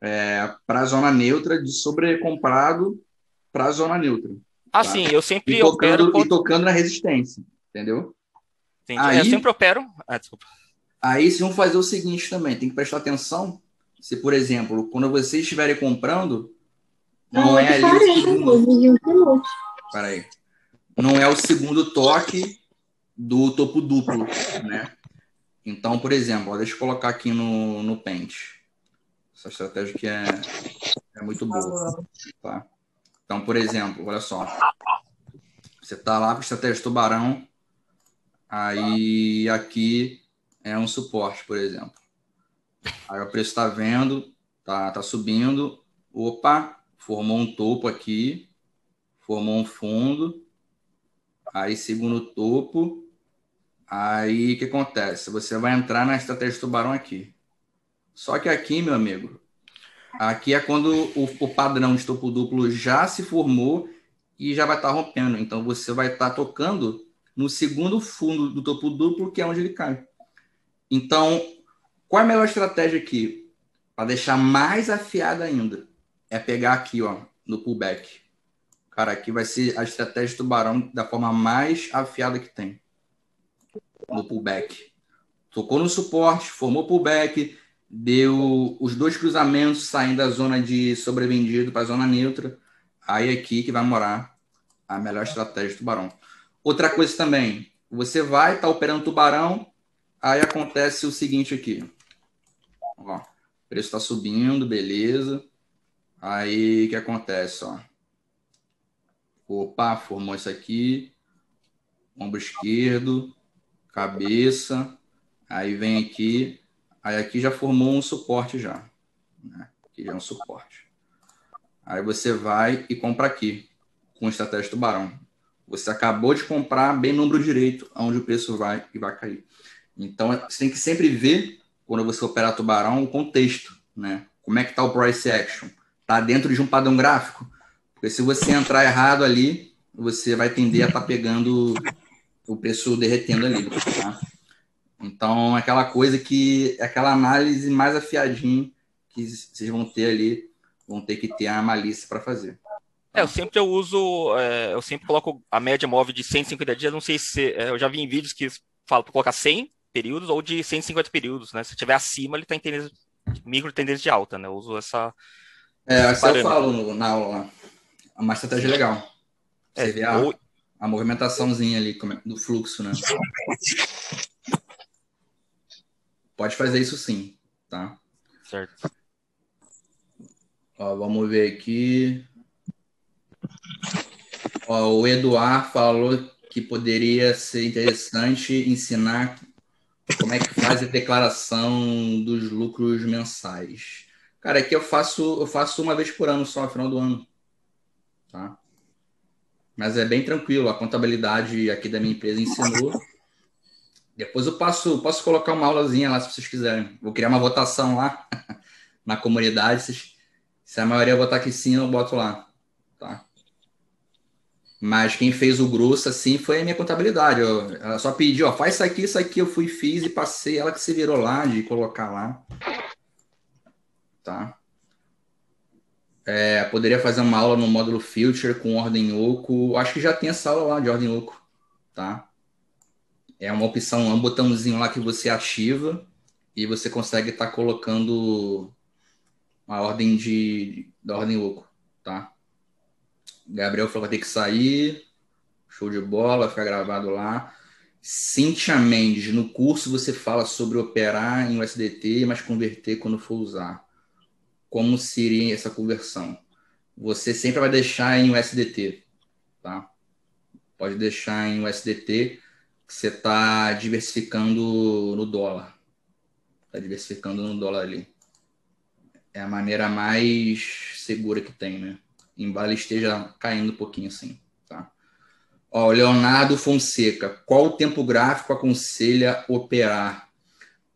é, para a zona neutra, de sobrecomprado para a zona neutra. Ah, tá? sim, eu sempre e tocando, opero... E tocando na resistência, entendeu? Entendi. Aí, eu sempre opero. Ah, desculpa. Aí vocês vão fazer o seguinte também, tem que prestar atenção. Se, por exemplo, quando vocês estiverem comprando, não, não é ali o segundo... Peraí. Não é o segundo toque do topo duplo, né? Então, por exemplo, ó, deixa eu colocar aqui no, no Paint. Essa estratégia que é, é muito boa. Tá? Então, por exemplo, olha só. Você está lá com a estratégia tubarão, Aí aqui é um suporte, por exemplo. Aí o preço está vendo, tá, tá subindo. Opa, formou um topo aqui, formou um fundo. Aí segundo topo. Aí o que acontece? Você vai entrar na estratégia tubarão aqui. Só que aqui, meu amigo, aqui é quando o, o padrão de topo duplo já se formou e já vai estar tá rompendo. Então você vai estar tá tocando no segundo fundo do topo duplo, que é onde ele cai. Então, qual é a melhor estratégia aqui? Para deixar mais afiada ainda, é pegar aqui, ó, no pullback. Cara, aqui vai ser a estratégia do tubarão da forma mais afiada que tem. No pullback. Tocou no suporte, formou pullback, deu os dois cruzamentos saindo da zona de sobrevendido para a zona neutra. Aí aqui que vai morar a melhor estratégia do tubarão. Outra coisa também, você vai estar tá operando tubarão, aí acontece o seguinte aqui. Ó, o preço está subindo, beleza. Aí o que acontece? Ó? Opa, formou isso aqui. Ombro esquerdo, cabeça. Aí vem aqui. Aí aqui já formou um suporte já. Né? Aqui já é um suporte. Aí você vai e compra aqui, com estratégia tubarão. Você acabou de comprar bem número direito, aonde o preço vai e vai cair. Então, você tem que sempre ver, quando você operar tubarão, o contexto, né? Como é que está o price action? Está dentro de um padrão gráfico? Porque se você entrar errado ali, você vai tender a estar tá pegando o preço derretendo ali, tá? Então, é aquela coisa que é aquela análise mais afiadinha que vocês vão ter ali, vão ter que ter a malícia para fazer. É, eu sempre eu uso, é, eu sempre coloco a média móvel de 150 dias, não sei se, é, eu já vi em vídeos que falam para colocar 100 períodos ou de 150 períodos, né? Se tiver acima, ele está em tendência, micro tendência de alta, né? Eu uso essa... É, isso eu falo na aula, é uma estratégia legal. Você é, vê a, ou... a movimentaçãozinha ali do fluxo, né? Pode fazer isso sim, tá? Certo. Ó, vamos ver aqui. Ó, o Eduard falou que poderia ser interessante ensinar como é que faz a declaração dos lucros mensais? Cara, aqui eu faço, eu faço uma vez por ano só, no final do ano. Tá? Mas é bem tranquilo, a contabilidade aqui da minha empresa ensinou. Depois eu passo, posso colocar uma aulazinha lá se vocês quiserem. Vou criar uma votação lá na comunidade. Se, a maioria votar que sim, eu boto lá. Tá? Mas quem fez o grosso assim foi a minha contabilidade. Eu, ela só pediu, ó, faz isso aqui, isso aqui eu fui, fiz e passei. Ela que se virou lá de colocar lá. Tá? É, poderia fazer uma aula no módulo Future com ordem oco. Acho que já tem essa aula lá de ordem oco. Tá? É uma opção, um botãozinho lá que você ativa e você consegue estar tá colocando a ordem de da ordem oco, tá? Gabriel falou que ter que sair. Show de bola, vai ficar gravado lá. Cintia Mendes, no curso você fala sobre operar em USDT, mas converter quando for usar. Como seria essa conversão? Você sempre vai deixar em USDT, tá? Pode deixar em USDT, que você está diversificando no dólar. Está diversificando no dólar ali. É a maneira mais segura que tem, né? embora esteja caindo um pouquinho assim. Tá? Ó, Leonardo Fonseca, qual o tempo gráfico aconselha operar?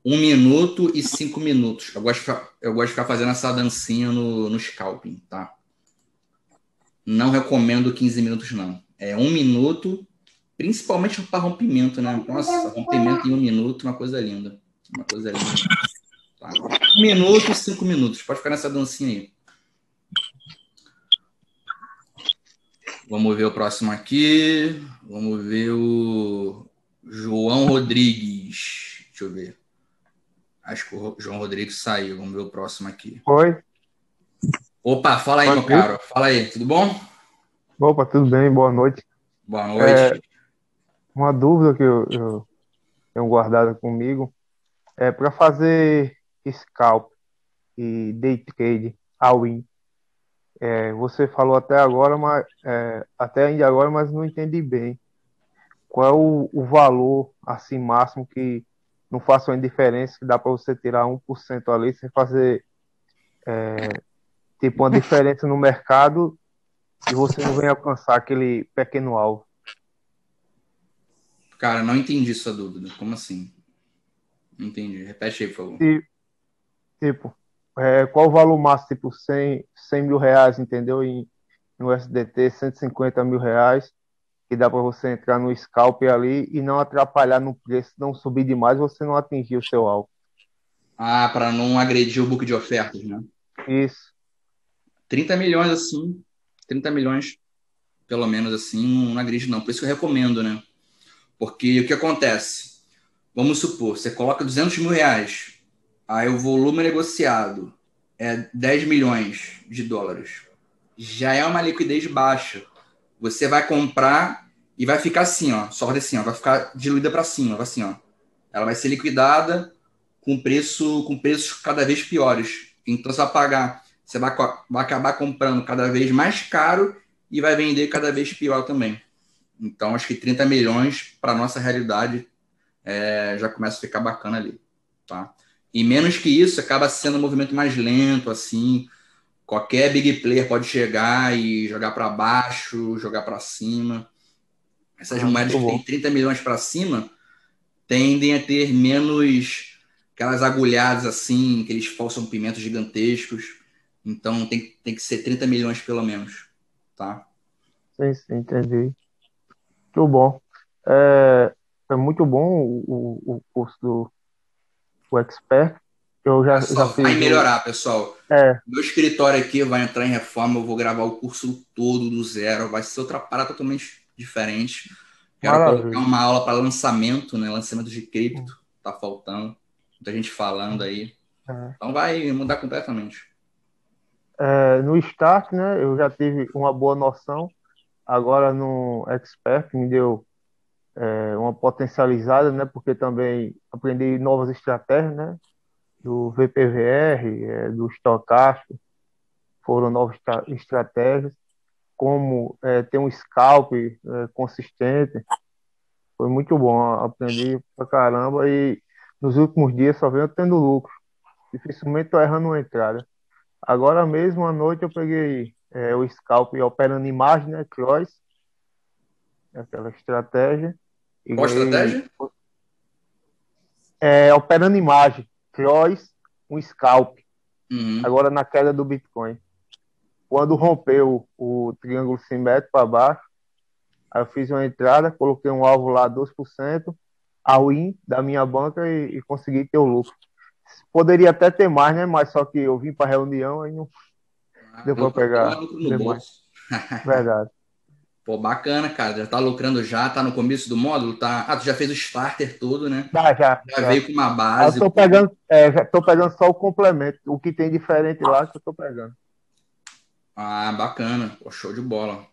Um minuto e cinco minutos. Eu gosto de ficar, eu gosto de ficar fazendo essa dancinha no, no scalping, tá? Não recomendo 15 minutos, não. É um minuto, principalmente para rompimento, né? Nossa, rompimento em um minuto, uma coisa linda. Uma coisa linda. Tá? Um minuto e cinco minutos. Pode ficar nessa dancinha aí. Vamos ver o próximo aqui. Vamos ver o João Rodrigues. Deixa eu ver. Acho que o João Rodrigues saiu. Vamos ver o próximo aqui. Oi. Opa, fala aí, Pode meu ir? caro. Fala aí, tudo bom? Opa, tudo bem? Boa noite. Boa noite. É, uma dúvida que eu, eu tenho guardado comigo é para fazer scalp e day trade all-in é, você falou até agora, mas é, até ainda agora, mas não entendi bem. Qual é o, o valor assim máximo que não faça uma diferença que dá para você tirar 1% ali sem fazer é, tipo uma diferença no mercado e você não vem alcançar aquele pequeno alvo. Cara, não entendi sua dúvida. Como assim? Não entendi. Repete aí, por favor. tipo, é, qual o valor máximo, tipo 100, 100 mil reais, entendeu? Em, no SDT, 150 mil reais, que dá para você entrar no scalp ali e não atrapalhar no preço, não subir demais, você não atingir o seu alvo. Ah, para não agredir o book de ofertas, né? Isso. 30 milhões assim, 30 milhões, pelo menos assim, não agride não. Por isso que eu recomendo, né? Porque o que acontece? Vamos supor, você coloca 200 mil reais Aí o volume negociado é 10 milhões de dólares. Já é uma liquidez baixa. Você vai comprar e vai ficar assim, ó, só assim, ó, vai ficar diluída para cima, assim, ó. Ela vai ser liquidada com preço com preços cada vez piores. Então você vai pagar, você vai, vai acabar comprando cada vez mais caro e vai vender cada vez pior também. Então acho que 30 milhões para nossa realidade é, já começa a ficar bacana ali, tá? E menos que isso, acaba sendo um movimento mais lento, assim. Qualquer big player pode chegar e jogar para baixo, jogar para cima. Essas ah, moedas que têm 30 milhões para cima tendem a ter menos aquelas agulhadas assim, aqueles falsos pimentos gigantescos. Então tem, tem que ser 30 milhões pelo menos, tá? Sim, sim, entendi. Muito bom. É, é muito bom o, o, o curso do, o expert. Eu já, já fiz vai melhorar, pessoal. É. Meu escritório aqui vai entrar em reforma, eu vou gravar o curso todo do zero, vai ser outra parada totalmente diferente. Quero Maravilha. colocar uma aula para lançamento, né? Lançamento de cripto, tá faltando. Muita gente falando aí. É. Então vai mudar completamente. É, no Start, né, eu já tive uma boa noção. Agora no Expert me deu é, uma potencializada, né? Porque também aprendi novas estratégias, né? Do VPVR, é, do estocástico, foram novas estratégias, como é, ter um scalp é, consistente, foi muito bom, aprendi pra caramba e nos últimos dias só venho tendo lucro. Dificilmente estou errando uma entrada. Agora mesmo à noite eu peguei é, o scalp operando imagem, né? Cross. Aquela estratégia. Qual ganhei... estratégia? É, operando imagem. Cross, um scalp. Uhum. Agora na queda do Bitcoin. Quando rompeu o triângulo simétrico para baixo, aí eu fiz uma entrada, coloquei um alvo lá 2%, a win da minha banca e, e consegui ter o lucro. Poderia até ter mais, né? Mas só que eu vim para reunião e não ah, deu para pegar. Verdade. Pô, bacana, cara. Já tá lucrando já, tá no começo do módulo, tá? Ah, tu já fez o starter todo, né? Ah, já. Já, já. veio com uma base. Eu tô pegando, é, já tô pegando só o complemento. O que tem diferente lá que eu tô pegando. Ah, bacana. Pô, show de bola.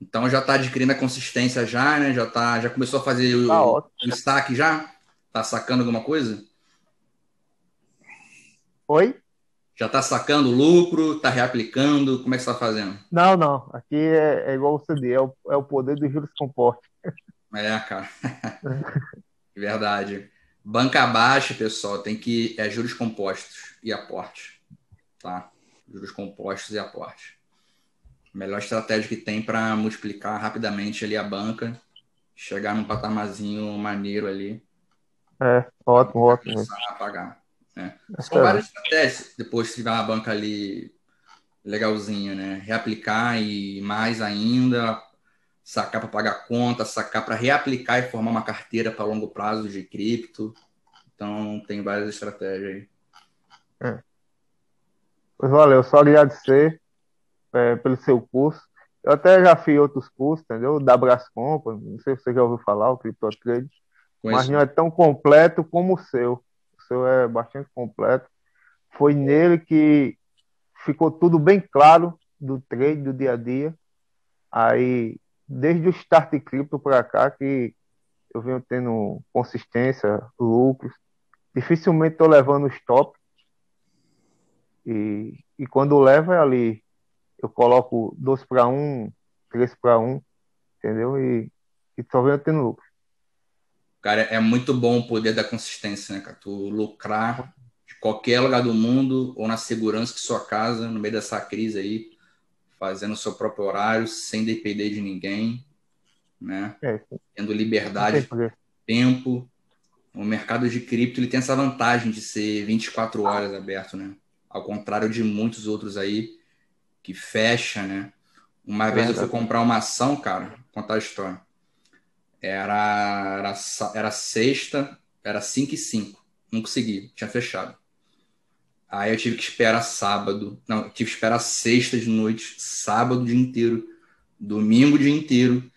Então já tá adquirindo a consistência já, né? Já tá, já começou a fazer o, tá o destaque já? Tá sacando alguma coisa? Oi? Já está sacando lucro, está reaplicando? Como é que você está fazendo? Não, não. Aqui é, é igual você disse, é o, é o poder dos juros compostos. É, cara. Verdade. Banca baixa, pessoal, tem que. É juros compostos e aporte. Tá? Juros compostos e aporte. Melhor estratégia que tem para multiplicar rapidamente ali a banca, chegar num patamarzinho maneiro ali. É, ótimo, ótimo. Começar a pagar. Né? São várias estratégias depois que tiver uma banca ali legalzinha, né? Reaplicar e mais ainda, sacar para pagar conta, sacar para reaplicar e formar uma carteira para longo prazo de cripto. Então, tem várias estratégias aí. É. Pois valeu, só agradecer é, pelo seu curso. Eu até já fiz outros cursos, entendeu? Da Brascomp, não sei se você já ouviu falar, o Crypto Trade, mas não é tão completo como o seu seu é bastante completo. Foi nele que ficou tudo bem claro do trade, do dia a dia. Aí, desde o Start Crypto para cá, que eu venho tendo consistência, lucros. Dificilmente estou levando stop. E, e quando levo é ali, eu coloco 2 para 1, 3 para 1, entendeu? E, e só venho tendo lucro. Cara, é muito bom o poder da consistência, né, cara? Tu lucrar de qualquer lugar do mundo ou na segurança de sua casa, no meio dessa crise aí, fazendo o seu próprio horário, sem depender de ninguém, né? É. Tendo liberdade, tempo. O mercado de cripto ele tem essa vantagem de ser 24 horas aberto, né? Ao contrário de muitos outros aí que fecha, né? Uma é vez eu fui comprar uma ação, cara, contar a história. Era, era, era sexta, era 5 e 5. Não consegui, tinha fechado. Aí eu tive que esperar sábado. Não, eu tive que esperar sexta de noite, sábado o dia inteiro, domingo o dia inteiro,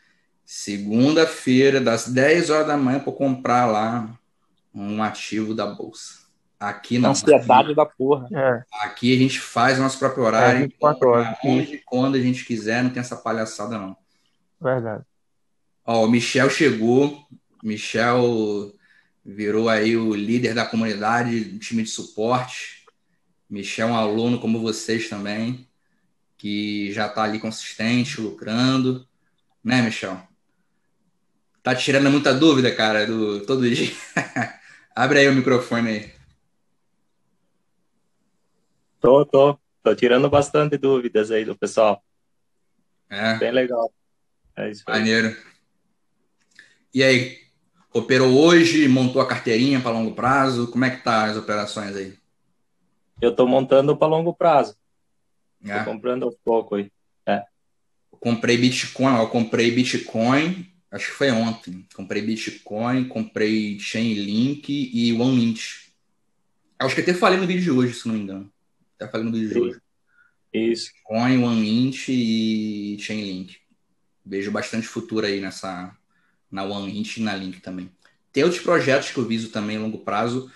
segunda-feira, das 10 horas da manhã, para comprar lá um ativo da Bolsa. Aqui não. Ansiedade aqui, da porra. É. Aqui a gente faz o nosso próprio horário. É, 24 horas. Onde, quando a gente quiser, não tem essa palhaçada, não. Verdade. Ó, o Michel chegou, Michel virou aí o líder da comunidade, do time de suporte. Michel é um aluno como vocês também, que já está ali consistente, lucrando, né, Michel? Tá tirando muita dúvida, cara, do todo dia. Abre aí o microfone aí. Tô, tô. Tô tirando bastante dúvidas aí do pessoal. É. Bem legal. É isso aí. Maneiro. E aí, operou hoje, montou a carteirinha para longo prazo? Como é que tá as operações aí? Eu estou montando para longo prazo. É. comprando aos pouco aí. É. comprei Bitcoin, eu comprei Bitcoin, acho que foi ontem. Comprei Bitcoin, comprei Chainlink e OneMint. Acho que até falei no vídeo de hoje, se não me engano. Até falei no vídeo Sim. de hoje. Isso. Bitcoin, OneMint e Chainlink. Vejo bastante futuro aí nessa, na OneInt e na Link também. Tem outros projetos que eu viso também a longo prazo,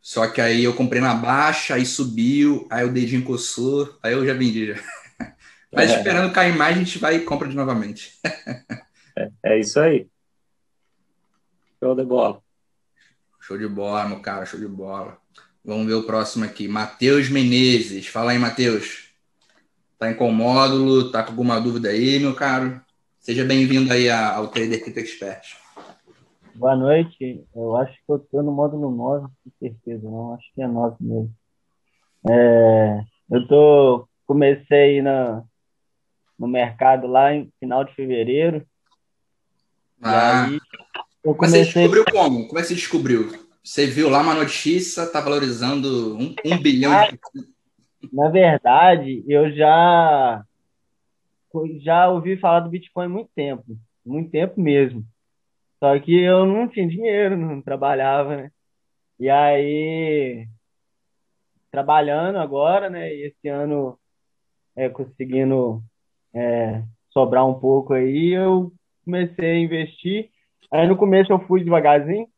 só que aí eu comprei na baixa, aí subiu, aí o dedinho coçou, aí eu já vendi já. Mas é. esperando cair mais, a gente vai e compra de novamente. é, é isso aí. Show de bola. Show de bola, meu cara, show de bola. Vamos ver o próximo aqui. Matheus Menezes. Fala aí, Matheus. Tá em qual módulo? Tá com alguma dúvida aí, meu caro? Seja bem-vindo aí ao Trader Crypto Expert. Boa noite. Eu acho que eu estou no módulo 9, com certeza, não. Acho que é 9 mesmo. É, eu tô, comecei na, no mercado lá em final de fevereiro. Ah, aí, eu comecei... Mas você descobriu como? Como é que você descobriu? Você viu lá uma notícia, tá valorizando um, um bilhão ah, de... Na verdade, eu já já ouvi falar do Bitcoin há muito tempo, muito tempo mesmo. Só que eu não tinha dinheiro, não trabalhava, né? E aí, trabalhando agora, né? E esse ano é, conseguindo é, sobrar um pouco aí, eu comecei a investir. Aí no começo eu fui devagarzinho,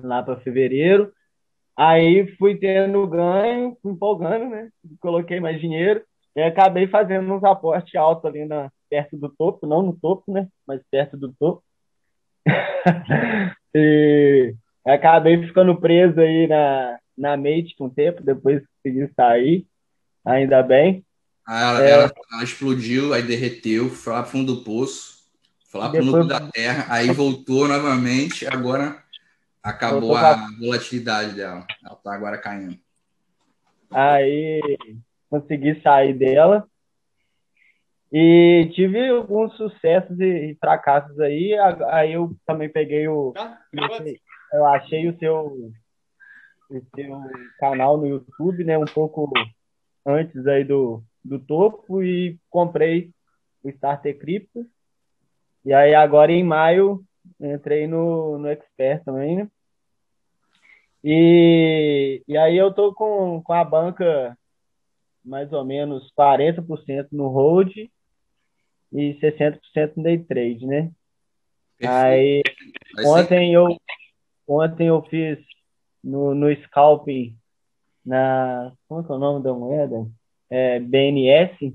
lá para fevereiro. Aí fui tendo ganho, empolgando, né? Coloquei mais dinheiro e acabei fazendo uns aportes altos ali na, perto do topo, não no topo, né? Mas perto do topo. e acabei ficando preso aí na, na Mate um tempo, depois consegui sair, ainda bem. Ela, é... ela, ela, explodiu, aí derreteu, foi lá fundo do poço, foi lá pro depois... da terra, aí voltou novamente, agora acabou a volatilidade dela. Ela tá agora caindo. Aí consegui sair dela. E tive alguns sucessos e fracassos aí. Aí eu também peguei o. Eu achei o seu, o seu canal no YouTube, né? Um pouco antes aí do, do topo e comprei o Starter Crypto. E aí agora em maio entrei no, no Expert também, né? E, e aí eu tô com, com a banca mais ou menos 40% no hold e 60% no day trade, né? Aí ontem eu ontem eu fiz no, no scalping na como é, é o nome da moeda? É, BNS.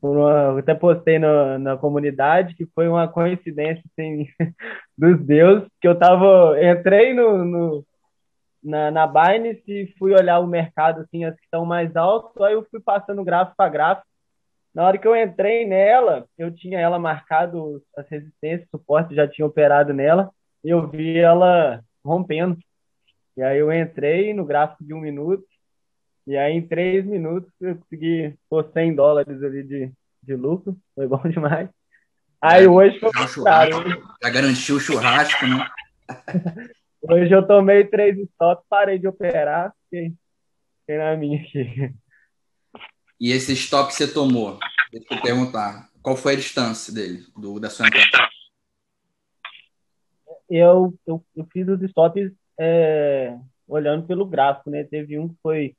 Por uma, eu até postei no, na comunidade que foi uma coincidência assim, dos deuses que eu tava entrei no, no na, na Binance e fui olhar o mercado, assim, as que estão mais altas, aí eu fui passando gráfico para gráfico. Na hora que eu entrei nela, eu tinha ela marcado, as resistências, suporte, já tinha operado nela, e eu vi ela rompendo. E aí eu entrei no gráfico de um minuto, e aí em três minutos eu consegui pôr 100 dólares ali de, de lucro, foi bom demais. Aí é, hoje foi Já garantiu o churrasco, né? Hoje eu tomei três stops, parei de operar, fiquei, fiquei na minha aqui. E esse stop que você tomou, deixa eu perguntar, qual foi a distância dele, do, da sua entrada? Eu, eu, eu fiz os stops é, olhando pelo gráfico, né? Teve um que foi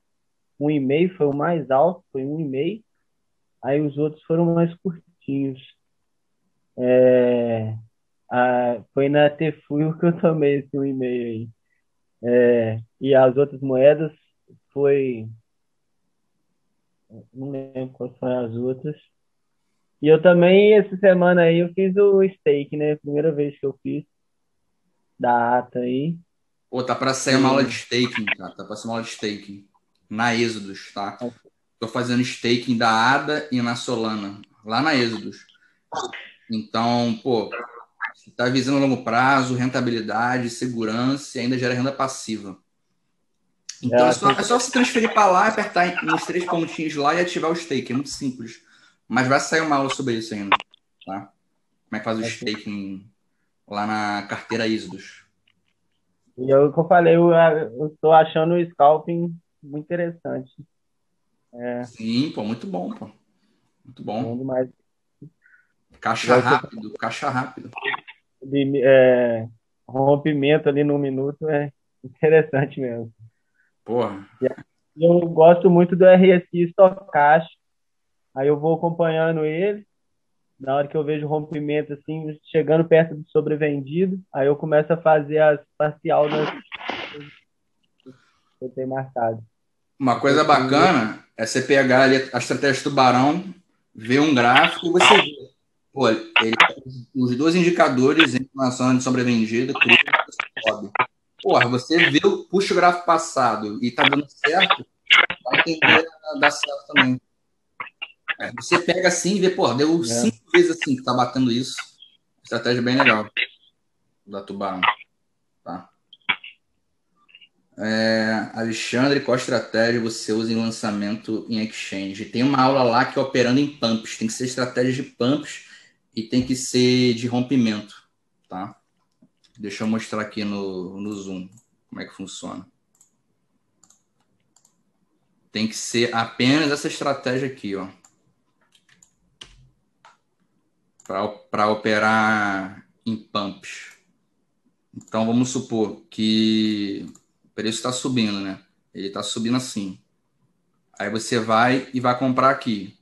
um e meio, foi o mais alto, foi um e meio. Aí os outros foram mais curtinhos. É, ah, foi na Tefuil que eu tomei esse um e-mail aí. É, e as outras moedas foi. Não lembro quais foram as outras. E eu também, essa semana aí, eu fiz o stake, né? Primeira vez que eu fiz. Da ata aí. Pô, tá pra sair uma aula de staking, cara. Tá pra sair uma aula de staking. Na Êxodos, tá? Tô fazendo staking da ADA e na Solana. Lá na Êxodos. Então, pô, está visando a longo prazo, rentabilidade, segurança e ainda gera renda passiva. Então é, é, só, é só se transferir para lá, apertar nos três pontinhos lá e ativar o stake. É muito simples. Mas vai sair uma aula sobre isso ainda. Tá? Como é que faz o é staking lá na carteira Isidus. E é o que eu falei, eu estou achando o scalping muito interessante. É. Sim, pô, muito bom, pô. Muito bom. bom demais. Caixa rápido, caixa rápido de é, rompimento ali no minuto é interessante mesmo. Porra. Eu gosto muito do RSI estocástico. Aí eu vou acompanhando ele. Na hora que eu vejo rompimento assim, chegando perto do sobrevendido, aí eu começo a fazer as parcial nas que eu tenho marcado. Uma coisa bacana é você pegar ali a estratégia tubarão, ver um gráfico e você vê Pô, ele, os dois indicadores em relação de sobrevendida, sobe. Porra, você vê, puxa o gráfico passado e tá dando certo, vai entender dar certo também. É, você pega assim e vê, pô, deu é. cinco vezes assim que tá batendo isso. Estratégia bem legal. da Tubarão. Tá? É, Alexandre, qual estratégia você usa em lançamento em exchange? Tem uma aula lá que é operando em pumps. Tem que ser estratégia de pumps e tem que ser de rompimento. Tá? Deixa eu mostrar aqui no, no Zoom como é que funciona. Tem que ser apenas essa estratégia aqui, ó. Para operar em pumps. Então vamos supor que o preço está subindo, né? Ele está subindo assim. Aí você vai e vai comprar aqui,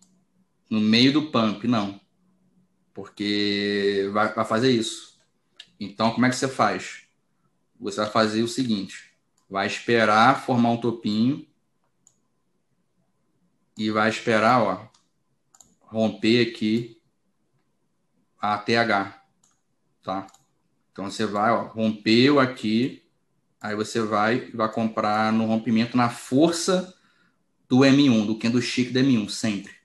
no meio do pump, não. Porque vai, vai fazer isso. Então, como é que você faz? Você vai fazer o seguinte: vai esperar formar um topinho e vai esperar, ó, romper aqui a TH, tá? Então você vai, ó, rompeu aqui, aí você vai vai comprar no rompimento na força do M1, do candlestick do M1, sempre.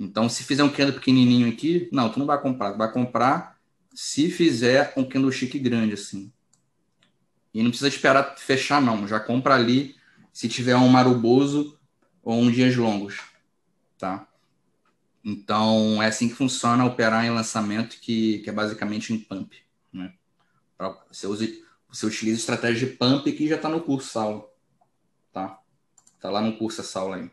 Então, se fizer um candle pequenininho aqui, não, tu não vai comprar, tu vai comprar se fizer um candlestick grande assim. E não precisa esperar fechar não, já compra ali se tiver um maruboso ou um dias longos, tá? Então, é assim que funciona operar em lançamento, que, que é basicamente em pump. Né? Você, use, você utiliza estratégia de pump que já está no curso aula. Tá? Tá lá no curso essa aula aí.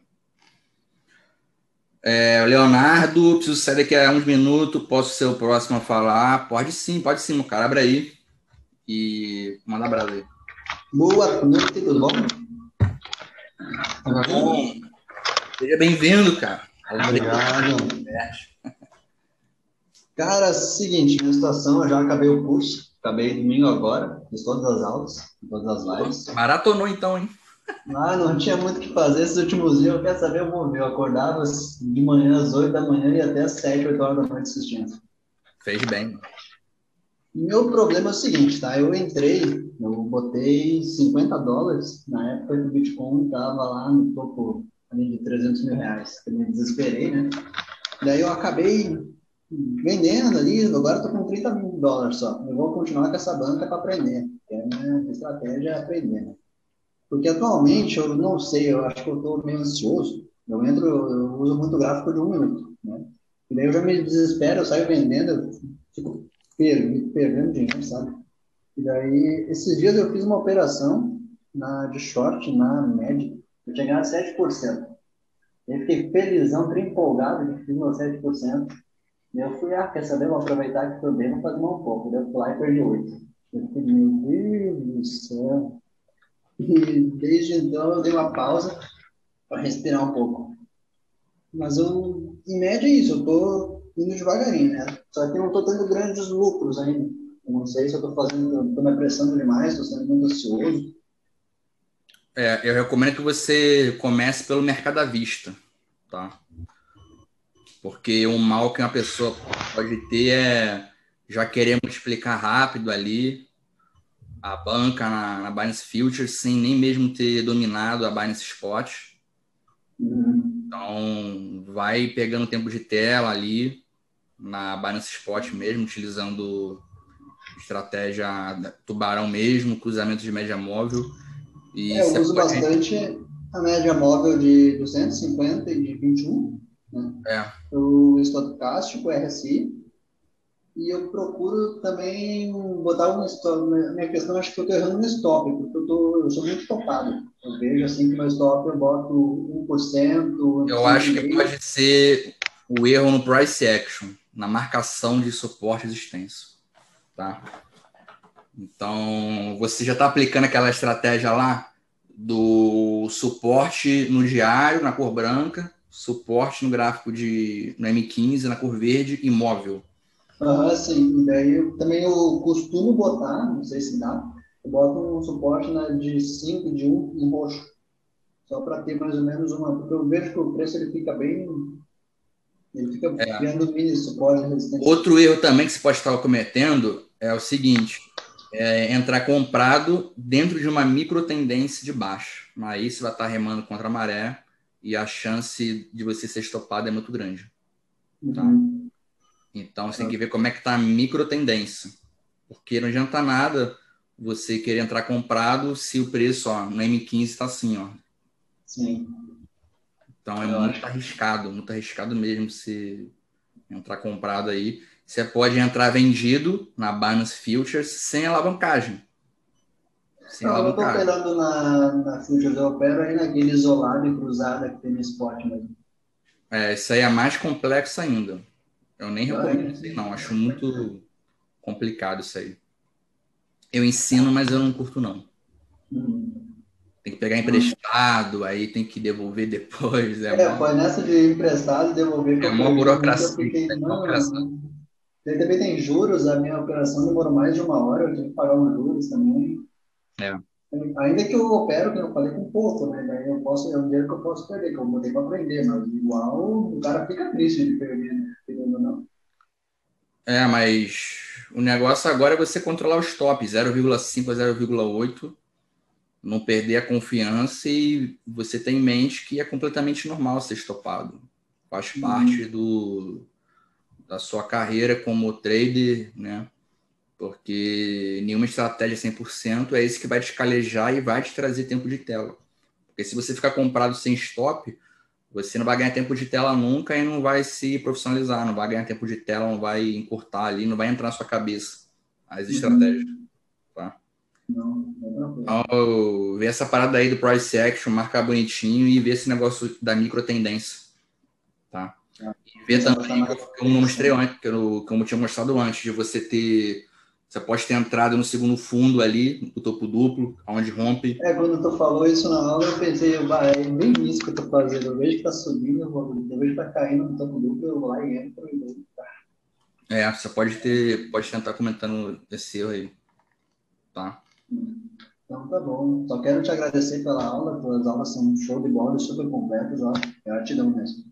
É, Leonardo, preciso sair daqui a uns minutos. Posso ser o próximo a falar? Pode sim, pode sim, meu cara. Abre aí e manda abraço aí. Boa noite, tudo bom? Tudo bom? Seja bem-vindo, cara. Obrigado. Cara, seguinte, minha situação, eu já acabei o curso, acabei domingo agora, fiz todas as aulas, todas as lives. Maratonou então, hein? Ah, não tinha muito o que fazer esses últimos dias, eu quero saber, eu vou ver. Eu acordava de manhã às 8 da manhã e até às 7, 8 horas da noite assistindo. Fez bem. Meu problema é o seguinte, tá? Eu entrei, eu botei 50 dólares na época que o Bitcoin estava lá no topo ali de 300 mil reais. Eu me desesperei, né? Daí eu acabei vendendo ali, agora estou com 30 mil dólares só. Eu vou continuar com essa banca para aprender. Que é a minha estratégia é aprender, né? Porque atualmente eu não sei, eu acho que eu estou meio ansioso. Eu entro, eu uso muito gráfico de um minuto, né? E daí eu já me desespero, eu saio vendendo, eu fico perdendo dinheiro, sabe? E daí, esses dias eu fiz uma operação na, de short na média, eu tinha ganhado 7%. Eu fiquei felizão, empolgado que fiz meu 7%. E eu fui, ah, quer saber, vou aproveitar que estou bem, vou fazer um pouco. Eu fui lá e perdi 8%. Eu fiquei, meu Deus do céu. E desde então eu dei uma pausa para respirar um pouco. Mas eu, em média, é isso. Eu estou indo devagarinho, né? Só que não estou tendo grandes lucros ainda. Eu não sei se eu estou fazendo, estou me apressando demais, estou sendo muito ansioso. É, eu recomendo que você comece pelo mercado à vista, tá? Porque um mal que uma pessoa pode ter é já querer multiplicar rápido ali a banca na, na Binance Futures sem nem mesmo ter dominado a Binance Spot. Então, vai pegando tempo de tela ali na Binance Spot mesmo, utilizando estratégia tubarão mesmo, cruzamento de média móvel. E é, eu uso bastante a média móvel de 250 e de 21. Né? É. O estocástico, RSI. E eu procuro também botar um stop. Minha questão, acho que eu estou errando no stop, porque eu, tô, eu sou muito topado. Eu vejo assim que meu stop eu boto 1%. Eu acho que pode ser o erro no price action, na marcação de suporte extenso. Tá? Então, você já está aplicando aquela estratégia lá do suporte no diário, na cor branca, suporte no gráfico de no M15, na cor verde, imóvel. Ah, sim. E daí eu, também eu costumo botar, não sei se dá, eu boto um suporte na, de 5, de 1 um, em roxo. Só para ter mais ou menos uma. Porque eu vejo que o preço ele fica bem. Ele fica é. criando mini suporte resistente. Outro erro também que você pode estar cometendo é o seguinte: é entrar comprado dentro de uma micro tendência de baixo. Aí você vai estar remando contra a maré e a chance de você ser estopado é muito grande. Tá? Uhum. Então você tem que ver como é que está a micro tendência. Porque não adianta nada você querer entrar comprado se o preço ó, no M15 está assim, ó. Sim. Então é muito arriscado, muito arriscado mesmo se entrar comprado aí. Você pode entrar vendido na Binance Futures sem alavancagem. Sem não, eu estou operando na, na Futures, eu opero aí naquele isolado e cruzada que tem no spot mesmo. É, isso aí é mais complexo ainda. Eu nem recomendo isso aí, não. Acho muito complicado isso aí. Eu ensino, mas eu não curto, não. Tem que pegar emprestado, aí tem que devolver depois. É, é foi nessa de emprestado e devolver. É uma burocracia. Fiquei, não, também tem juros, a minha operação demorou mais de uma hora, eu tive que pagar os juros também. É. Ainda que eu opero, que eu falei com pouco, né? Daí eu posso, é um dinheiro que eu posso perder, que eu botei para aprender, mas igual o cara fica triste de perder, né? Não. É, mas o negócio agora é você controlar os tops, 0,5 a 0,8, não perder a confiança e você ter em mente que é completamente normal ser estopado. Faz uhum. parte do, da sua carreira como trader, né? Porque nenhuma estratégia 100% é esse que vai te calejar e vai te trazer tempo de tela. Porque se você ficar comprado sem stop, você não vai ganhar tempo de tela nunca e não vai se profissionalizar, não vai ganhar tempo de tela, não vai encurtar ali, não vai entrar na sua cabeça as estratégias. Tá? Não, não então, ver essa parada aí do price action, marcar bonitinho e ver esse negócio da micro tendência. Tá? E ver também, que eu não mostrei antes, que eu, como eu tinha mostrado antes, de você ter você pode ter entrado no segundo fundo ali, no topo duplo, onde rompe. É, quando tu falou isso na aula, eu pensei, vai, é bem isso que eu tô fazendo. Eu vejo que tá subindo, eu, vou, eu vejo que tá caindo no topo duplo, eu vou lá e entro e vou. É, você pode ter, pode tentar comentando esse erro aí. Tá? Então tá bom. Só quero te agradecer pela aula, as aulas são show de bola, super completas, ó. Gratidão mesmo.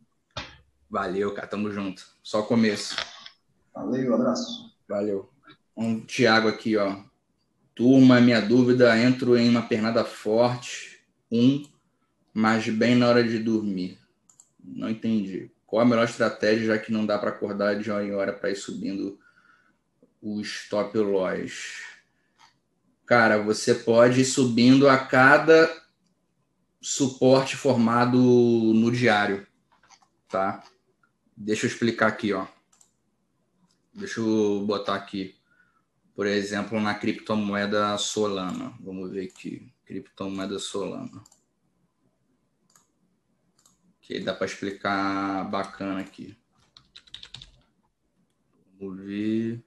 Valeu, cara, tamo junto. Só o começo. Valeu, abraço. Valeu um Thiago aqui, ó. Turma, minha dúvida, entro em uma pernada forte, um, mas bem na hora de dormir. Não entendi. Qual a melhor estratégia, já que não dá para acordar de hora em hora para ir subindo o stop loss? Cara, você pode ir subindo a cada suporte formado no diário, tá? Deixa eu explicar aqui, ó. Deixa eu botar aqui por exemplo, na criptomoeda Solana. Vamos ver aqui, criptomoeda Solana. Que dá para explicar bacana aqui. Vamos ver.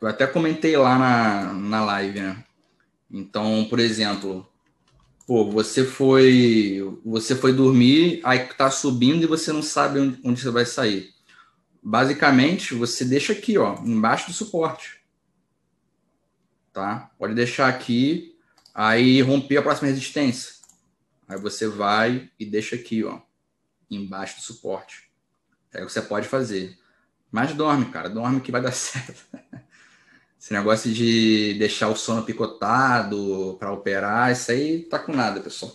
Eu até comentei lá na, na live, né? Então, por exemplo, Pô, você foi, você foi dormir, aí tá subindo e você não sabe onde, você vai sair. Basicamente, você deixa aqui, ó, embaixo do suporte. Tá? Pode deixar aqui, aí romper a próxima resistência. Aí você vai e deixa aqui, ó, embaixo do suporte. É o que você pode fazer. Mas dorme, cara, dorme que vai dar certo. Esse negócio de deixar o sono picotado para operar, isso aí tá com nada, pessoal.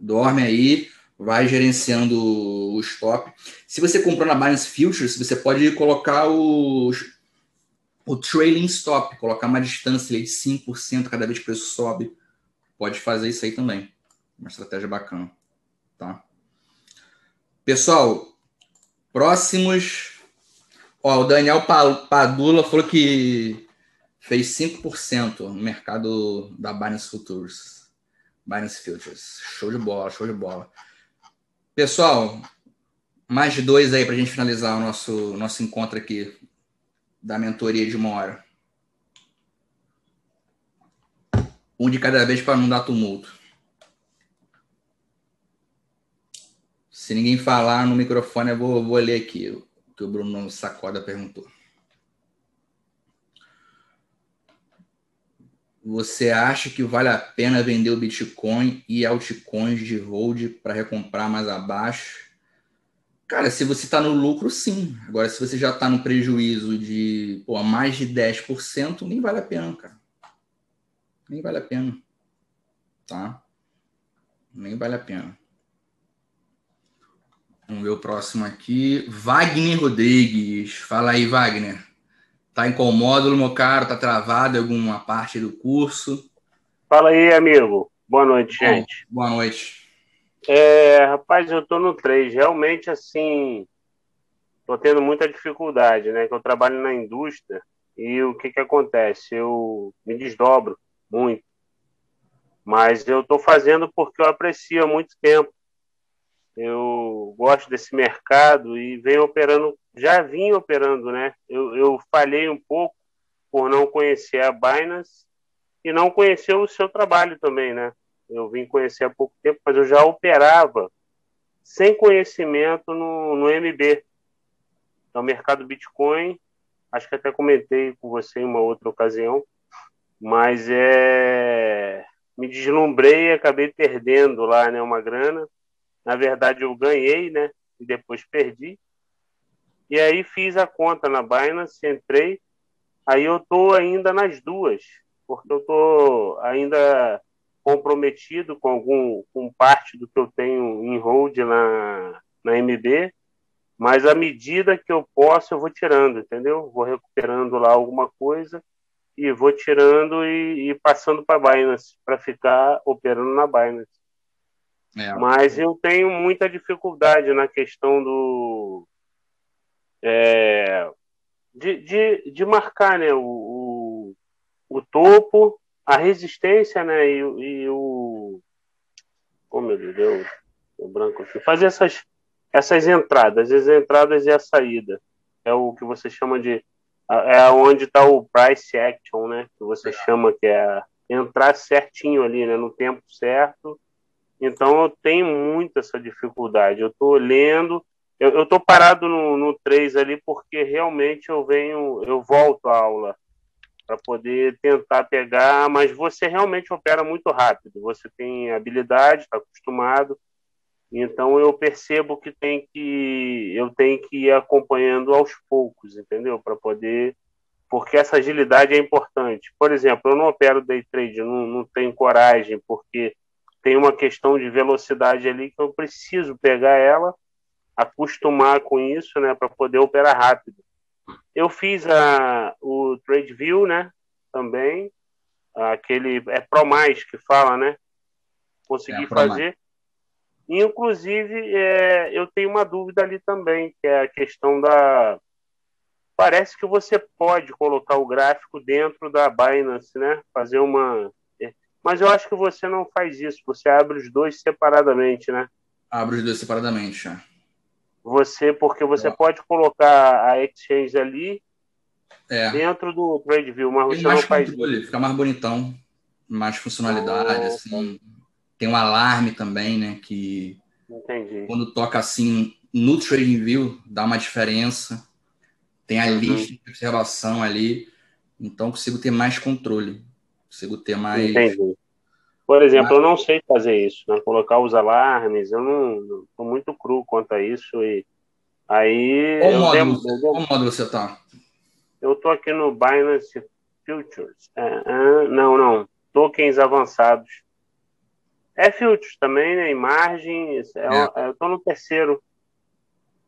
Dorme aí, vai gerenciando o stop. Se você comprou na Binance Futures, você pode colocar o, o trailing stop, colocar uma distância de 5% cada vez que o preço sobe. Pode fazer isso aí também. Uma estratégia bacana, tá? Pessoal, próximos. Ó, o Daniel Padula falou que fez 5% no mercado da Binance Futures. Binance Futures. Show de bola, show de bola. Pessoal, mais de dois aí para a gente finalizar o nosso, nosso encontro aqui da mentoria de uma hora. Um de cada vez para não dar tumulto. Se ninguém falar no microfone, eu vou, vou ler aqui o que o Bruno Sacoda perguntou. Você acha que vale a pena vender o Bitcoin e altcoins de hold para recomprar mais abaixo? Cara, se você está no lucro, sim. Agora, se você já está no prejuízo de pô, mais de 10%, nem vale a pena, cara. Nem vale a pena. Tá? Nem vale a pena. Vamos ver o próximo aqui. Wagner Rodrigues. Fala aí, Wagner. Tá em qual módulo, meu caro? Tá travado em alguma parte do curso? Fala aí, amigo. Boa noite, Bom, gente. Boa noite. É, rapaz, eu tô no 3. Realmente, assim, tô tendo muita dificuldade, né? Que eu trabalho na indústria e o que que acontece? Eu me desdobro muito. Mas eu tô fazendo porque eu aprecio há muito tempo. Eu gosto desse mercado e venho operando, já vim operando, né? Eu, eu falhei um pouco por não conhecer a Binance e não conhecer o seu trabalho também, né? Eu vim conhecer há pouco tempo, mas eu já operava sem conhecimento no, no MB, no mercado Bitcoin. Acho que até comentei com você em uma outra ocasião, mas é me deslumbrei e acabei perdendo lá, né, uma grana. Na verdade, eu ganhei, né, e depois perdi. E aí fiz a conta na Binance, entrei. Aí eu tô ainda nas duas, porque eu tô ainda comprometido com algum com parte do que eu tenho em hold na, na MB, mas à medida que eu posso, eu vou tirando, entendeu? Vou recuperando lá alguma coisa e vou tirando e, e passando para Binance, para ficar operando na Binance. É, Mas eu tenho muita dificuldade na questão do. é, de, de, de marcar né, o, o, o topo, a resistência né, e, o- e o. Oh, meu Deus, deu, deu branco aqui. Fazer essas, essas entradas, as entradas e a saída. É o que você chama de. É onde está o price action, né? Que você chama que é entrar certinho ali, né? No tempo certo. Então eu tenho muito essa dificuldade. Eu estou lendo, eu, tô parado no, no 3 ali porque realmente eu venho, eu volto à aula para poder tentar pegar, mas você realmente opera muito rápido. Você tem habilidade, está acostumado. Então eu percebo que tem que eu tenho que ir acompanhando aos poucos, entendeu? Para poder porque essa agilidade é importante. Por exemplo, eu não opero day trade, não, não tenho coragem, porque tem uma questão de velocidade ali que eu preciso pegar ela, acostumar com isso, né, para poder operar rápido. Eu fiz a, o TradeView, né, também, aquele é Pro Mais que fala, né? Consegui É, fazer. Inclusive, é, eu tenho uma dúvida ali também, que é a questão da. Parece que você pode colocar o gráfico dentro da Binance, né? Fazer uma. Mas eu acho que você não faz isso, você abre os dois separadamente, né? Abre os dois separadamente, já. Você, porque você pode colocar a exchange ali É. dentro do TradeView, mas Tem você não mais faz controle, fica mais bonitão, mais funcionalidade, Ah, assim. Tem um alarme também, né? Que Entendi. quando toca assim no TradingView dá uma diferença. Tem a Uhum. lista de observação ali, então consigo ter mais controle, consigo ter mais. Entendi. Por exemplo, eu não sei fazer isso, né? Colocar os alarmes, eu não estou muito cru quanto a isso e aí Qual módulo, qual módulo você tá? eu tô aqui no Binance Futures. Ah, não, não. Tokens avançados. É Futures também, né? Em margem. é- Eu tô no terceiro.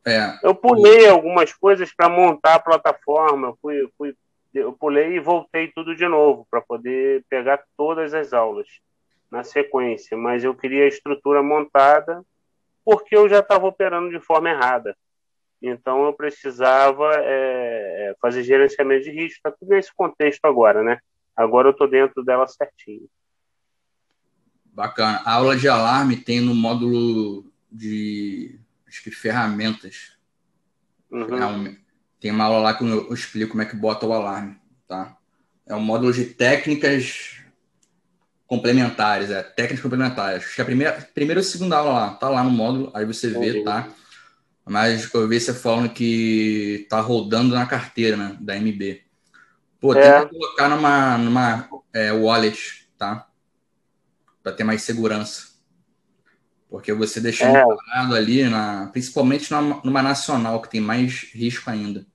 É. Eu pulei algumas coisas para montar a plataforma. Eu, fui, fui, eu pulei e voltei tudo de novo para poder pegar todas as aulas na sequência. Mas eu queria a estrutura montada porque eu já estava operando de forma errada. Então eu precisava é, fazer gerenciamento de risco. Está tudo nesse contexto agora, né? Agora eu estou dentro dela certinho. Bacana. A aula de alarme tem no módulo de acho que ferramentas. Uhum. Tem uma aula lá que eu explico como é que bota o alarme, tá? É um módulo de técnicas complementares, é, técnicas complementares. Acho que a primeira, primeira ou segunda aula lá, tá lá no módulo, aí você vê, Entendi. tá? Mas eu vi você falando que tá rodando na carteira, né, da MB. Pô, É. tenta colocar numa, numa é, wallet, tá? Para ter mais segurança. Porque você deixando É. parado ali, na, principalmente numa, numa nacional, que tem mais risco ainda.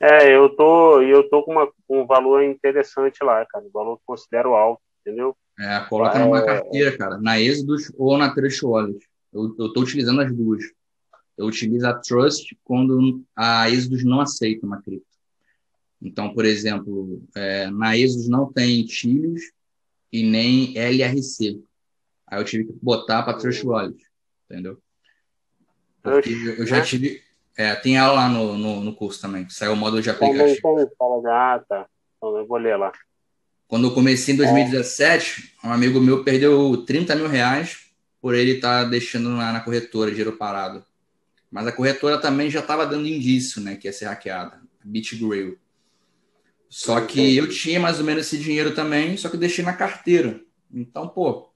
É, eu tô, eu tô com uma, um valor interessante lá, cara. Um valor que considero alto, entendeu? É, coloca É. numa carteira, cara, na Exodus ou na Trust Wallet. Eu, eu tô utilizando as duas. eu utilizo a Trust quando a Exodus não aceita uma cripto. Então, por exemplo, é, na Exodus não tem Tilios e nem LRC. Aí eu tive que botar para Trust Wallet, entendeu? Porque eu já tive. É, tem ela lá no, no, no curso também, saiu o módulo de aplicativo. Ah, tá. Então eu vou ler lá. Quando eu comecei em 2017, um amigo meu perdeu 30 mil reais por ele estar tá deixando na, na corretora, dinheiro parado. Mas a corretora também já estava dando indício, né, que ia ser hackeada, BitGrail. Só que eu tinha mais ou menos esse dinheiro também, só que eu deixei na carteira. Então, pô,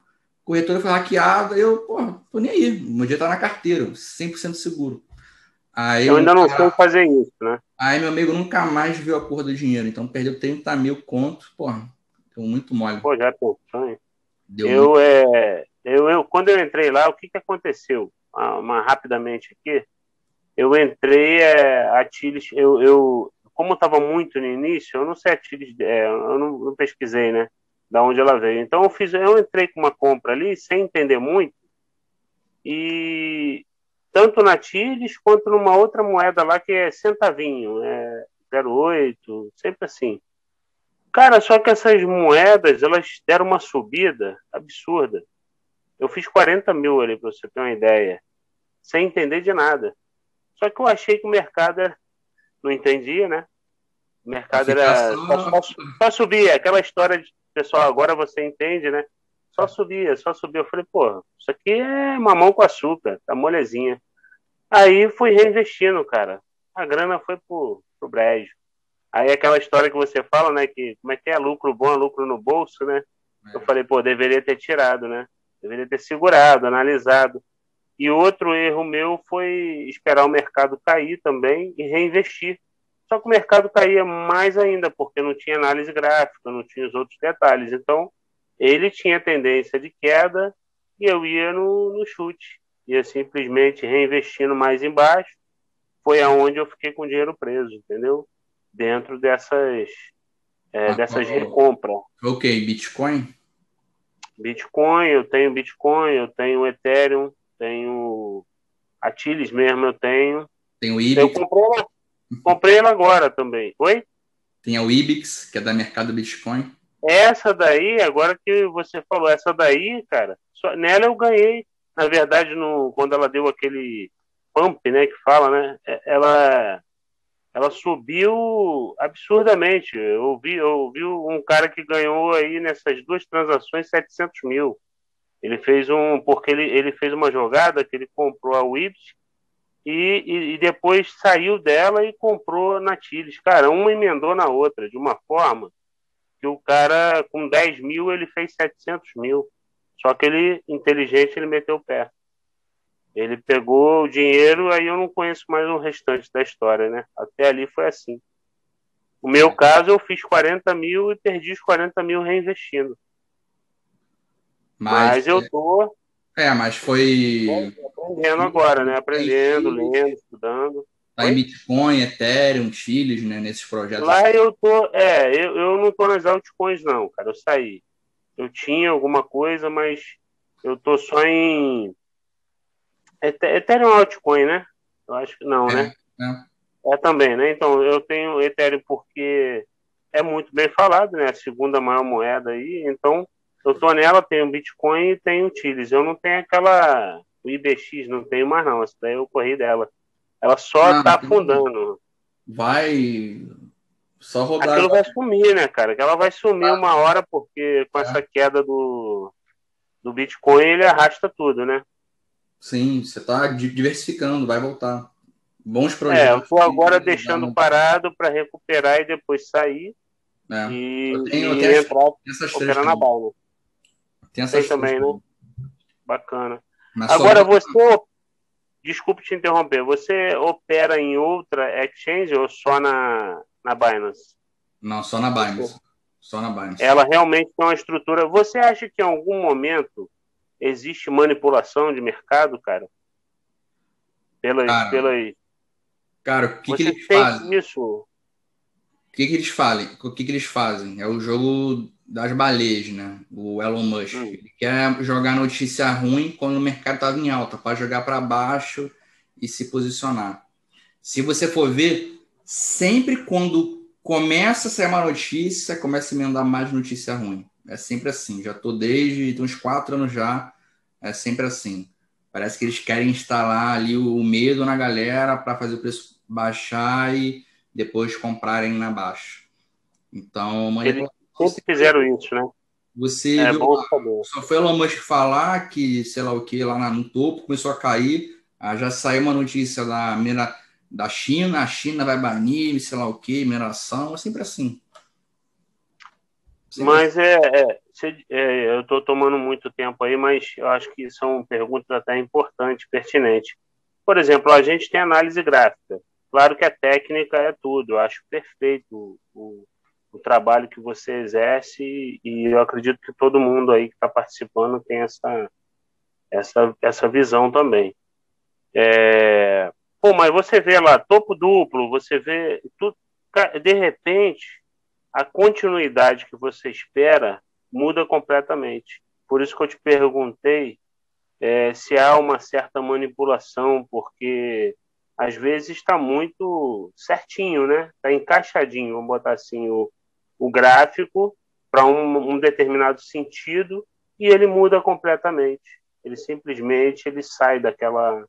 corretora foi hackeada, eu, pô, tô nem aí. O meu dia tá na carteira, 100% seguro. Aí eu ainda não sei fazer isso, né? Aí meu amigo nunca mais viu a cor do dinheiro, então perdeu 30 mil conto, porra, deu muito mole. Pô, já hein? Deu eu, muito... é, eu, eu, quando eu entrei lá, o que que aconteceu? Ah, uma, rapidamente aqui, eu entrei é, a Tiles, eu, eu como estava muito no início, eu não sei a Tiles, é, eu não, não, pesquisei, né, da onde ela veio. Então eu fiz, eu entrei com uma compra ali sem entender muito e tanto na Tiles quanto numa outra moeda lá que é centavinho, é 08, sempre assim. Cara, só que essas moedas, elas deram uma subida absurda. Eu fiz 40 mil ali, para você ter uma ideia, sem entender de nada. Só que eu achei que o mercado era... não entendia, né? O mercado era só, só, só subia, aquela história de pessoal, agora você entende, né? Só subia, só subia. Eu falei, pô, isso aqui é mamão com açúcar, tá molezinha. Aí fui reinvestindo, cara. A grana foi pro, pro brejo. Aí aquela história que você fala, né? Que como é que é lucro bom, lucro no bolso, né? É. Eu falei, pô, deveria ter tirado, né? Deveria ter segurado, analisado. E outro erro meu foi esperar o mercado cair também e reinvestir. Só que o mercado caía mais ainda, porque não tinha análise gráfica, não tinha os outros detalhes. Então, ele tinha tendência de queda e eu ia no, no chute. Ia simplesmente reinvestindo mais embaixo. Foi aonde eu fiquei com o dinheiro preso, entendeu? Dentro dessas, é, ah, dessas recompras. Ok, Bitcoin? Bitcoin, eu tenho Bitcoin, eu tenho Ethereum, tenho Atilis mesmo, eu tenho. Tem o. Eu comprei ela, comprei ela agora também. Oi? Tem a Ibix, que é da Mercado Bitcoin. Essa daí, agora que você falou, essa daí, cara, só, nela eu ganhei. Na verdade, no, quando ela deu aquele pump, né, que fala, né, é, ela ela subiu absurdamente. Eu vi, eu vi um cara que ganhou aí nessas duas transações 700 mil. Ele fez um, porque ele, ele fez uma jogada que ele comprou a Wibs e, e, e, depois saiu dela e comprou na Tiles. Cara, uma emendou na outra, de uma forma que o cara, com 10 mil, ele fez 700 mil. Só que ele, inteligente, ele meteu o pé. Ele pegou o dinheiro, aí eu não conheço mais o restante da história, né? Até ali foi assim. No meu caso, eu fiz 40 mil e perdi os 40 mil reinvestindo. Mas, mas eu é- tô. É, mas foi. Aprendendo agora, né? Aprendendo, lendo, estudando. Tá em Bitcoin, Ethereum, Chiles, né? Nesses projetos. Lá eu tô. É, eu, eu não tô nas altcoins, não, cara. Eu saí. Eu tinha alguma coisa, mas eu tô só em Ethereum altcoin, né? Eu acho que não, é, né? É. é. também, né? Então, eu tenho Ethereum porque é muito bem falado, né? A segunda maior moeda aí. Então, eu tô nela, tenho Bitcoin e tenho Tiles. Eu não tenho aquela o IBX, não tenho mais não. Essa daí eu corri dela. Ela só ah, tá afundando. Vai só rodar. Aquilo vai sumir, né, cara? Que ela vai sumir ah. uma hora, porque com é. essa queda do, do Bitcoin ele arrasta tudo, né? Sim, você está diversificando, vai voltar. Bons projetos. É, eu estou agora deixando parado para recuperar e depois sair. É. E, eu tenho, e entrar essas operar na bala. Tem essas Tem também, né? Bacana. Mas agora só... você. Desculpe te interromper. Você opera em outra exchange ou só na, na Binance? Não, só na Binance. Só na Binance. Ela realmente tem uma estrutura. Você acha que em algum momento existe manipulação de mercado, cara? Pelas. Cara, pelas... cara o que, que eles fazem? Isso? O que, que eles fazem? O que, que eles fazem? É o jogo das baleias, né? O Elon Musk. Hum. Ele quer jogar notícia ruim quando o mercado estava em alta, para jogar para baixo e se posicionar. Se você for ver, sempre quando começa a sair uma notícia, começa a emendar mais notícia ruim. É sempre assim. Já estou desde uns quatro anos já. É sempre assim. Parece que eles querem instalar ali o medo na galera para fazer o preço baixar e depois comprarem na baixa. Então, eles sempre fizeram isso, né? Você é, viu, só foi o Elon Musk falar que, sei lá o que, lá no topo começou a cair. Ah, já saiu uma notícia da, da China, a China vai banir, sei lá o que, mineração, é sempre assim. Sempre mas assim. É, é, é, eu estou tomando muito tempo aí, mas eu acho que são perguntas até importantes, pertinentes. Por exemplo, a gente tem análise gráfica. Claro que a técnica é tudo, eu acho perfeito o, o trabalho que você exerce e eu acredito que todo mundo aí que está participando tem essa, essa, essa visão também. É... Pô, mas você vê lá, topo duplo, você vê tudo, de repente, a continuidade que você espera muda completamente. Por isso que eu te perguntei é, se há uma certa manipulação, porque às vezes está muito certinho, né? Está encaixadinho, vamos botar assim, o, o gráfico para um, um, determinado sentido e ele muda completamente. Ele simplesmente ele sai daquela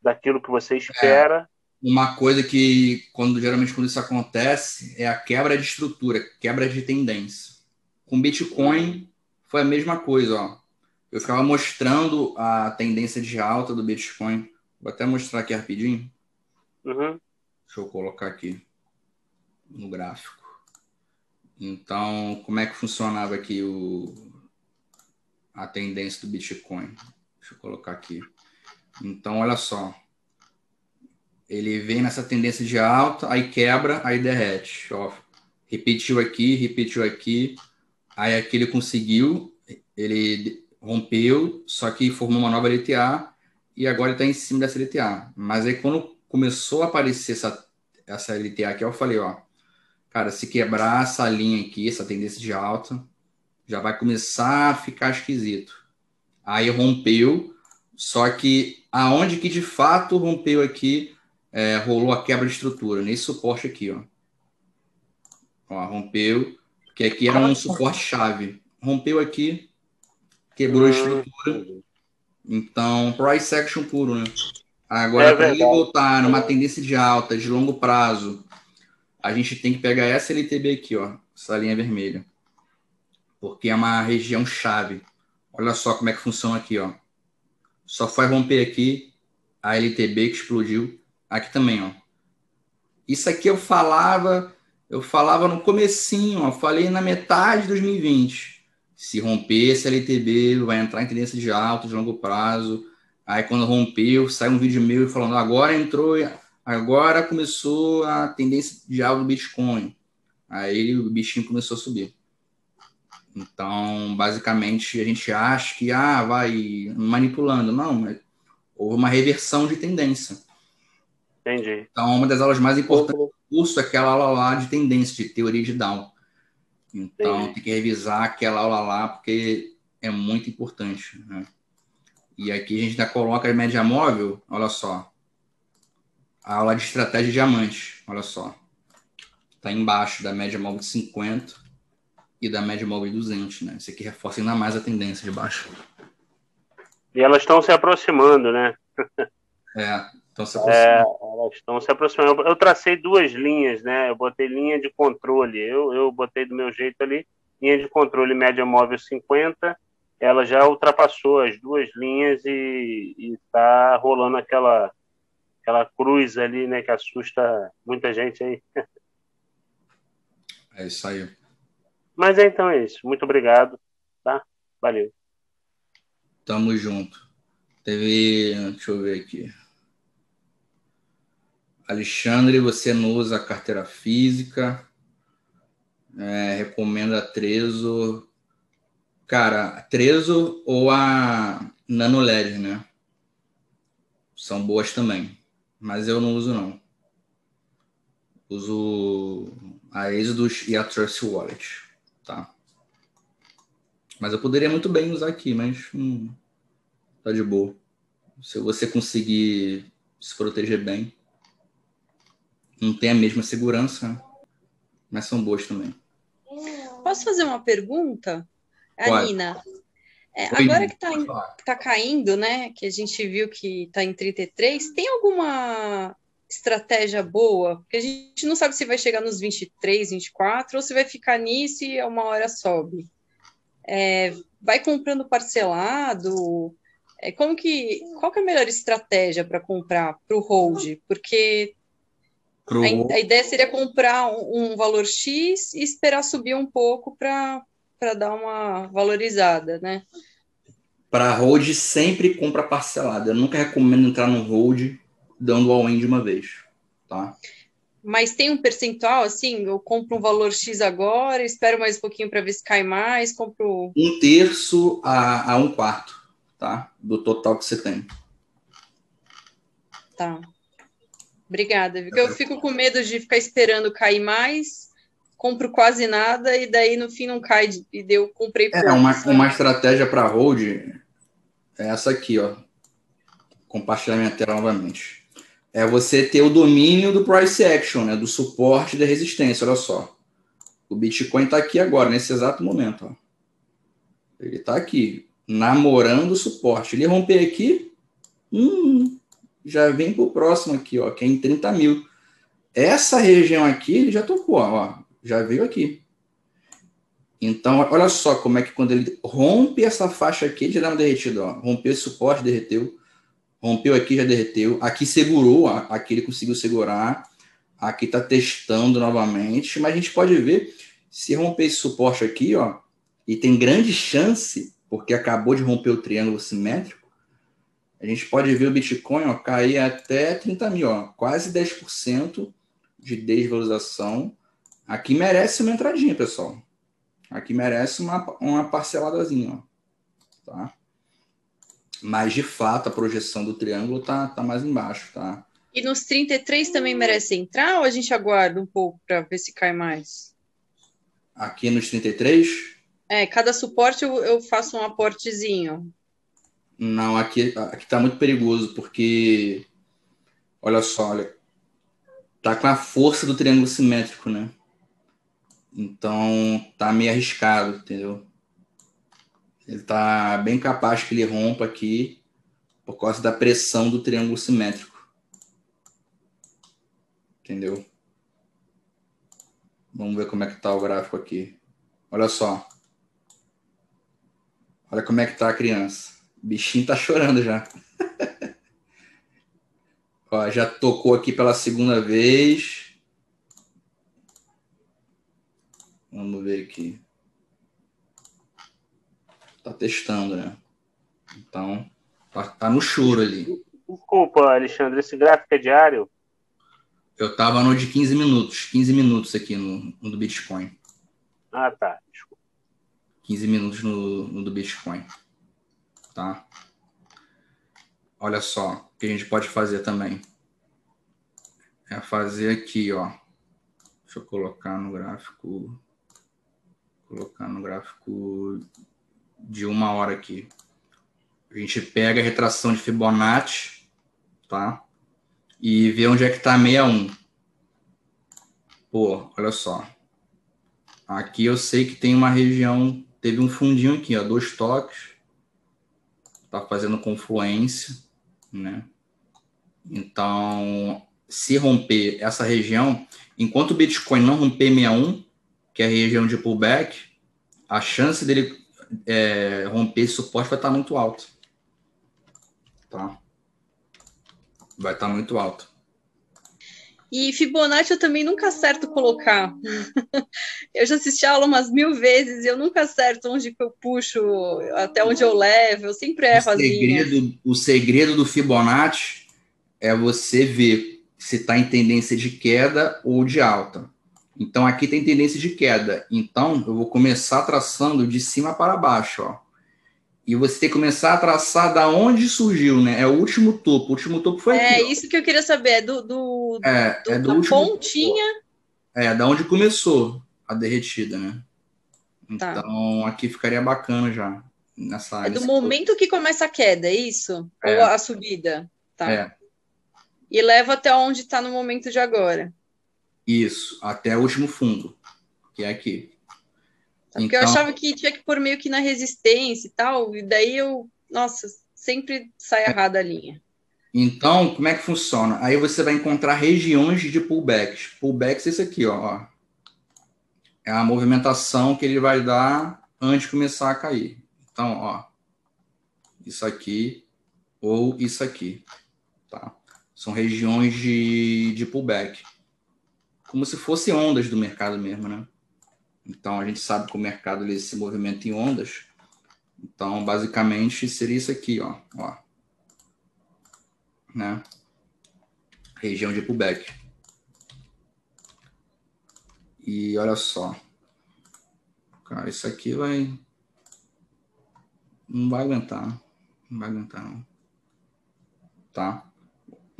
daquilo que você espera. É, uma coisa que quando geralmente quando isso acontece é a quebra de estrutura, quebra de tendência. Com Bitcoin foi a mesma coisa, ó. Eu ficava mostrando a tendência de alta do Bitcoin. Vou até mostrar aqui rapidinho. Uhum. Deixa eu colocar aqui no gráfico. Então, como é que funcionava aqui o, a tendência do Bitcoin? Deixa eu colocar aqui. Então, olha só. Ele vem nessa tendência de alta, aí quebra, aí derrete. Ó, repetiu aqui, repetiu aqui. Aí aqui ele conseguiu, ele rompeu, só que formou uma nova LTA e agora está em cima dessa LTA. Mas aí quando começou a aparecer essa, essa LTA aqui, eu falei, ó, Cara, se quebrar essa linha aqui, essa tendência de alta, já vai começar a ficar esquisito. Aí rompeu, só que aonde que de fato rompeu aqui, é, rolou a quebra de estrutura, nesse suporte aqui, ó. Ó, rompeu, que aqui era um suporte chave. Rompeu aqui, quebrou a estrutura. Então, price action puro, né? Agora, é para ele voltar numa tendência de alta, de longo prazo, a gente tem que pegar essa LTB aqui, ó, essa linha vermelha, porque é uma região chave. Olha só como é que funciona aqui, ó. Só foi romper aqui a LTB que explodiu. Aqui também, ó. Isso aqui eu falava, eu falava no comecinho, ó, falei na metade de 2020. Se romper esse LTB, vai entrar em tendência de alto, de longo prazo. Aí quando rompeu, sai um vídeo meu falando, agora entrou Agora começou a tendência de alta do Bitcoin. Aí o bichinho começou a subir. Então, basicamente, a gente acha que ah, vai manipulando. Não, houve uma reversão de tendência. Entendi. Então, uma das aulas mais importantes do curso é aquela aula lá de tendência, de teoria de Down. Então, Entendi. tem que revisar aquela aula lá, porque é muito importante. Né? E aqui a gente ainda coloca a média móvel, olha só a aula de estratégia diamante, olha só. Está embaixo da média móvel de 50 e da média móvel de 200, né? Isso aqui reforça ainda mais a tendência de baixo. E elas estão se aproximando, né? É, estão se aproximando. É, elas estão se aproximando. Eu tracei duas linhas, né? Eu botei linha de controle. Eu, eu botei do meu jeito ali, linha de controle média móvel 50. Ela já ultrapassou as duas linhas e está rolando aquela aquela cruz ali, né, que assusta muita gente aí. É isso aí. Mas é, então é isso. Muito obrigado, tá? Valeu. Tamo junto. Teve, deixa eu ver aqui. Alexandre, você não usa carteira física. É, recomenda a Trezo. Cara, a Trezo ou a Nano LED, né? São boas também mas eu não uso não. Uso a Exodus e a Trust Wallet, tá? Mas eu poderia muito bem usar aqui, mas hum, tá de boa. Se você conseguir se proteger bem. Não tem a mesma segurança, mas são boas também. Posso fazer uma pergunta? Pode. A Nina. É, agora que está tá caindo, né? Que a gente viu que está em 33, tem alguma estratégia boa? Porque a gente não sabe se vai chegar nos 23, 24, ou se vai ficar nisso e a uma hora sobe. É, vai comprando parcelado? É, como que, qual que é a melhor estratégia para comprar para o hold? Porque Pro- a, a ideia seria comprar um, um valor X e esperar subir um pouco para dar uma valorizada, né? Para hold, sempre compra parcelada. Eu nunca recomendo entrar no hold dando all-in de uma vez, tá? Mas tem um percentual assim, eu compro um valor X agora, espero mais um pouquinho para ver se cai mais, compro. Um terço a, a um quarto, tá? Do total que você tem. Tá. Obrigada, porque eu fico com medo de ficar esperando cair mais, compro quase nada e daí no fim não cai de- e daí eu comprei pouco. É, uma, uma estratégia para hold é essa aqui, ó. Compartilhar minha tela novamente. É você ter o domínio do price action, né? Do suporte da resistência, olha só. O Bitcoin está aqui agora, nesse exato momento, ó. Ele está aqui, namorando o suporte. Ele romper aqui, hum, já vem pro próximo aqui, ó, que é em 30 mil. Essa região aqui, ele já tocou, ó, já veio aqui. Então, olha só como é que quando ele rompe essa faixa aqui, ele já dá uma derretida, ó. Rompeu esse suporte, derreteu. Rompeu aqui, já derreteu. Aqui segurou, aqui ele conseguiu segurar. Aqui está testando novamente, mas a gente pode ver se romper esse suporte aqui, ó, e tem grande chance, porque acabou de romper o triângulo simétrico, a gente pode ver o Bitcoin ó, cair até 30 mil, ó, quase 10% de desvalorização. Aqui merece uma entradinha, pessoal. Aqui merece uma, uma parceladazinha, ó, tá? Mas, de fato, a projeção do triângulo tá, tá mais embaixo, tá? E nos 33 também merece entrar ou a gente aguarda um pouco para ver se cai mais? Aqui nos 33, É, cada suporte eu, eu faço um aportezinho. Não, aqui, aqui tá muito perigoso, porque olha só, olha, tá com a força do triângulo simétrico, né? Então tá meio arriscado, entendeu? Ele tá bem capaz que ele rompa aqui por causa da pressão do triângulo simétrico. Entendeu? Vamos ver como é que tá o gráfico aqui. Olha só. Olha como é que tá a criança. O bichinho tá chorando já. Ó, já tocou aqui pela segunda vez. Vamos ver aqui. Tá testando, né? Então, tá, tá no choro ali. Desculpa, Alexandre, esse gráfico é diário? Eu tava no de 15 minutos. 15 minutos aqui no, no do Bitcoin. Ah, tá. 15 minutos no, no do Bitcoin. Tá? Olha só o que a gente pode fazer também. É fazer aqui, ó. Deixa eu colocar no gráfico. Colocar no gráfico de uma hora aqui. A gente pega a retração de Fibonacci, tá? E vê onde é que tá 61. Pô, olha só. Aqui eu sei que tem uma região, teve um fundinho aqui, ó, dois toques. Tá fazendo confluência, né? Então, se romper essa região, enquanto o Bitcoin não romper 61, que é a região de pullback, a chance dele é, romper esse suporte vai estar muito alto. Tá? Vai estar muito alto. E Fibonacci eu também nunca acerto colocar. eu já assisti a aula umas mil vezes e eu nunca acerto onde que eu puxo, até onde eu levo, eu sempre erro o as segredo, o segredo do Fibonacci é você ver se está em tendência de queda ou de alta. Então aqui tem tendência de queda. Então eu vou começar traçando de cima para baixo, ó. E você tem que começar a traçar da onde surgiu, né? É o último topo. O último topo foi É aqui. isso que eu queria saber, é do, do, É, do- é do da último pontinha. É, da onde começou a derretida, né? Tá. Então aqui ficaria bacana já nessa É do momento que começa a queda, é isso? É. Ou a subida? Tá. É. E leva até onde está no momento de agora. Isso, até o último fundo, que é aqui. Porque então... eu achava que tinha que pôr meio que na resistência e tal, e daí eu, nossa, sempre sai errada a linha. Então, como é que funciona? Aí você vai encontrar regiões de pullbacks. Pullbacks é isso aqui, ó. É a movimentação que ele vai dar antes de começar a cair. Então, ó, isso aqui ou isso aqui, tá? São regiões de, de pullback. Como se fossem ondas do mercado mesmo, né? Então, a gente sabe que o mercado ele se movimenta em ondas. Então, basicamente, seria isso aqui, ó. ó né? Região de pullback. E olha só. Cara, isso aqui vai. Não vai aguentar. Não vai aguentar, não. Tá?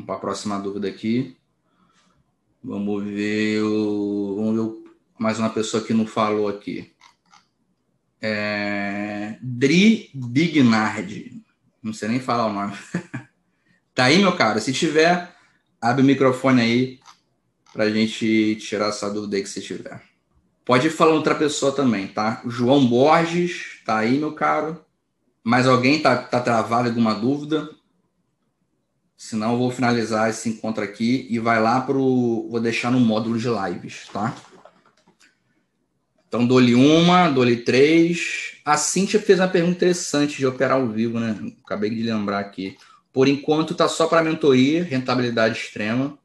Para a próxima dúvida aqui. Vamos ver o. Vamos ver o... mais uma pessoa que não falou aqui. É... Dri Bignard. Não sei nem falar o nome. tá aí, meu cara? Se tiver, abre o microfone aí para gente tirar essa dúvida aí que você tiver. Pode ir falando outra pessoa também, tá? João Borges, tá aí, meu caro. Mais alguém tá, tá travado alguma dúvida? Senão eu vou finalizar esse encontro aqui e vai lá pro. Vou deixar no módulo de lives, tá? Então, dou-lhe uma, dou-lhe três. A Cintia fez uma pergunta interessante de operar ao vivo, né? Acabei de lembrar aqui. Por enquanto, tá só para mentoria, rentabilidade extrema.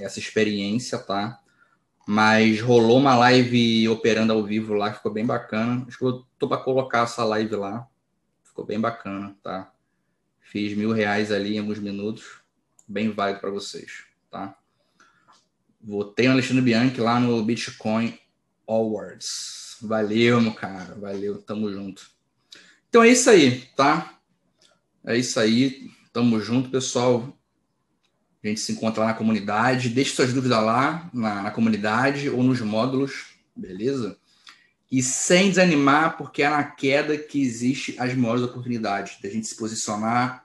Essa experiência, tá? Mas rolou uma live operando ao vivo lá, ficou bem bacana. Acho que eu tô para colocar essa live lá. Ficou bem bacana, tá? Fiz mil reais ali em alguns minutos. Bem válido para vocês, tá? Votei no Alexandre Bianchi lá no Bitcoin Awards. Valeu, meu cara. Valeu, tamo junto. Então é isso aí, tá? É isso aí. Tamo junto, pessoal. A gente se encontra lá na comunidade. Deixe suas dúvidas lá na, na comunidade ou nos módulos, beleza? E sem desanimar, porque é na queda que existe as maiores oportunidades da gente se posicionar,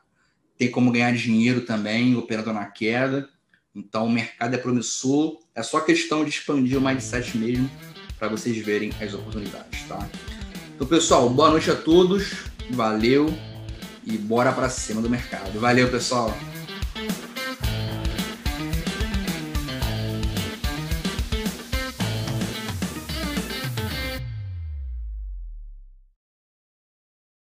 ter como ganhar dinheiro também, operando na queda. Então, o mercado é promissor. É só questão de expandir o mindset mesmo para vocês verem as oportunidades, tá? Então, pessoal, boa noite a todos. Valeu e bora para cima do mercado. Valeu, pessoal.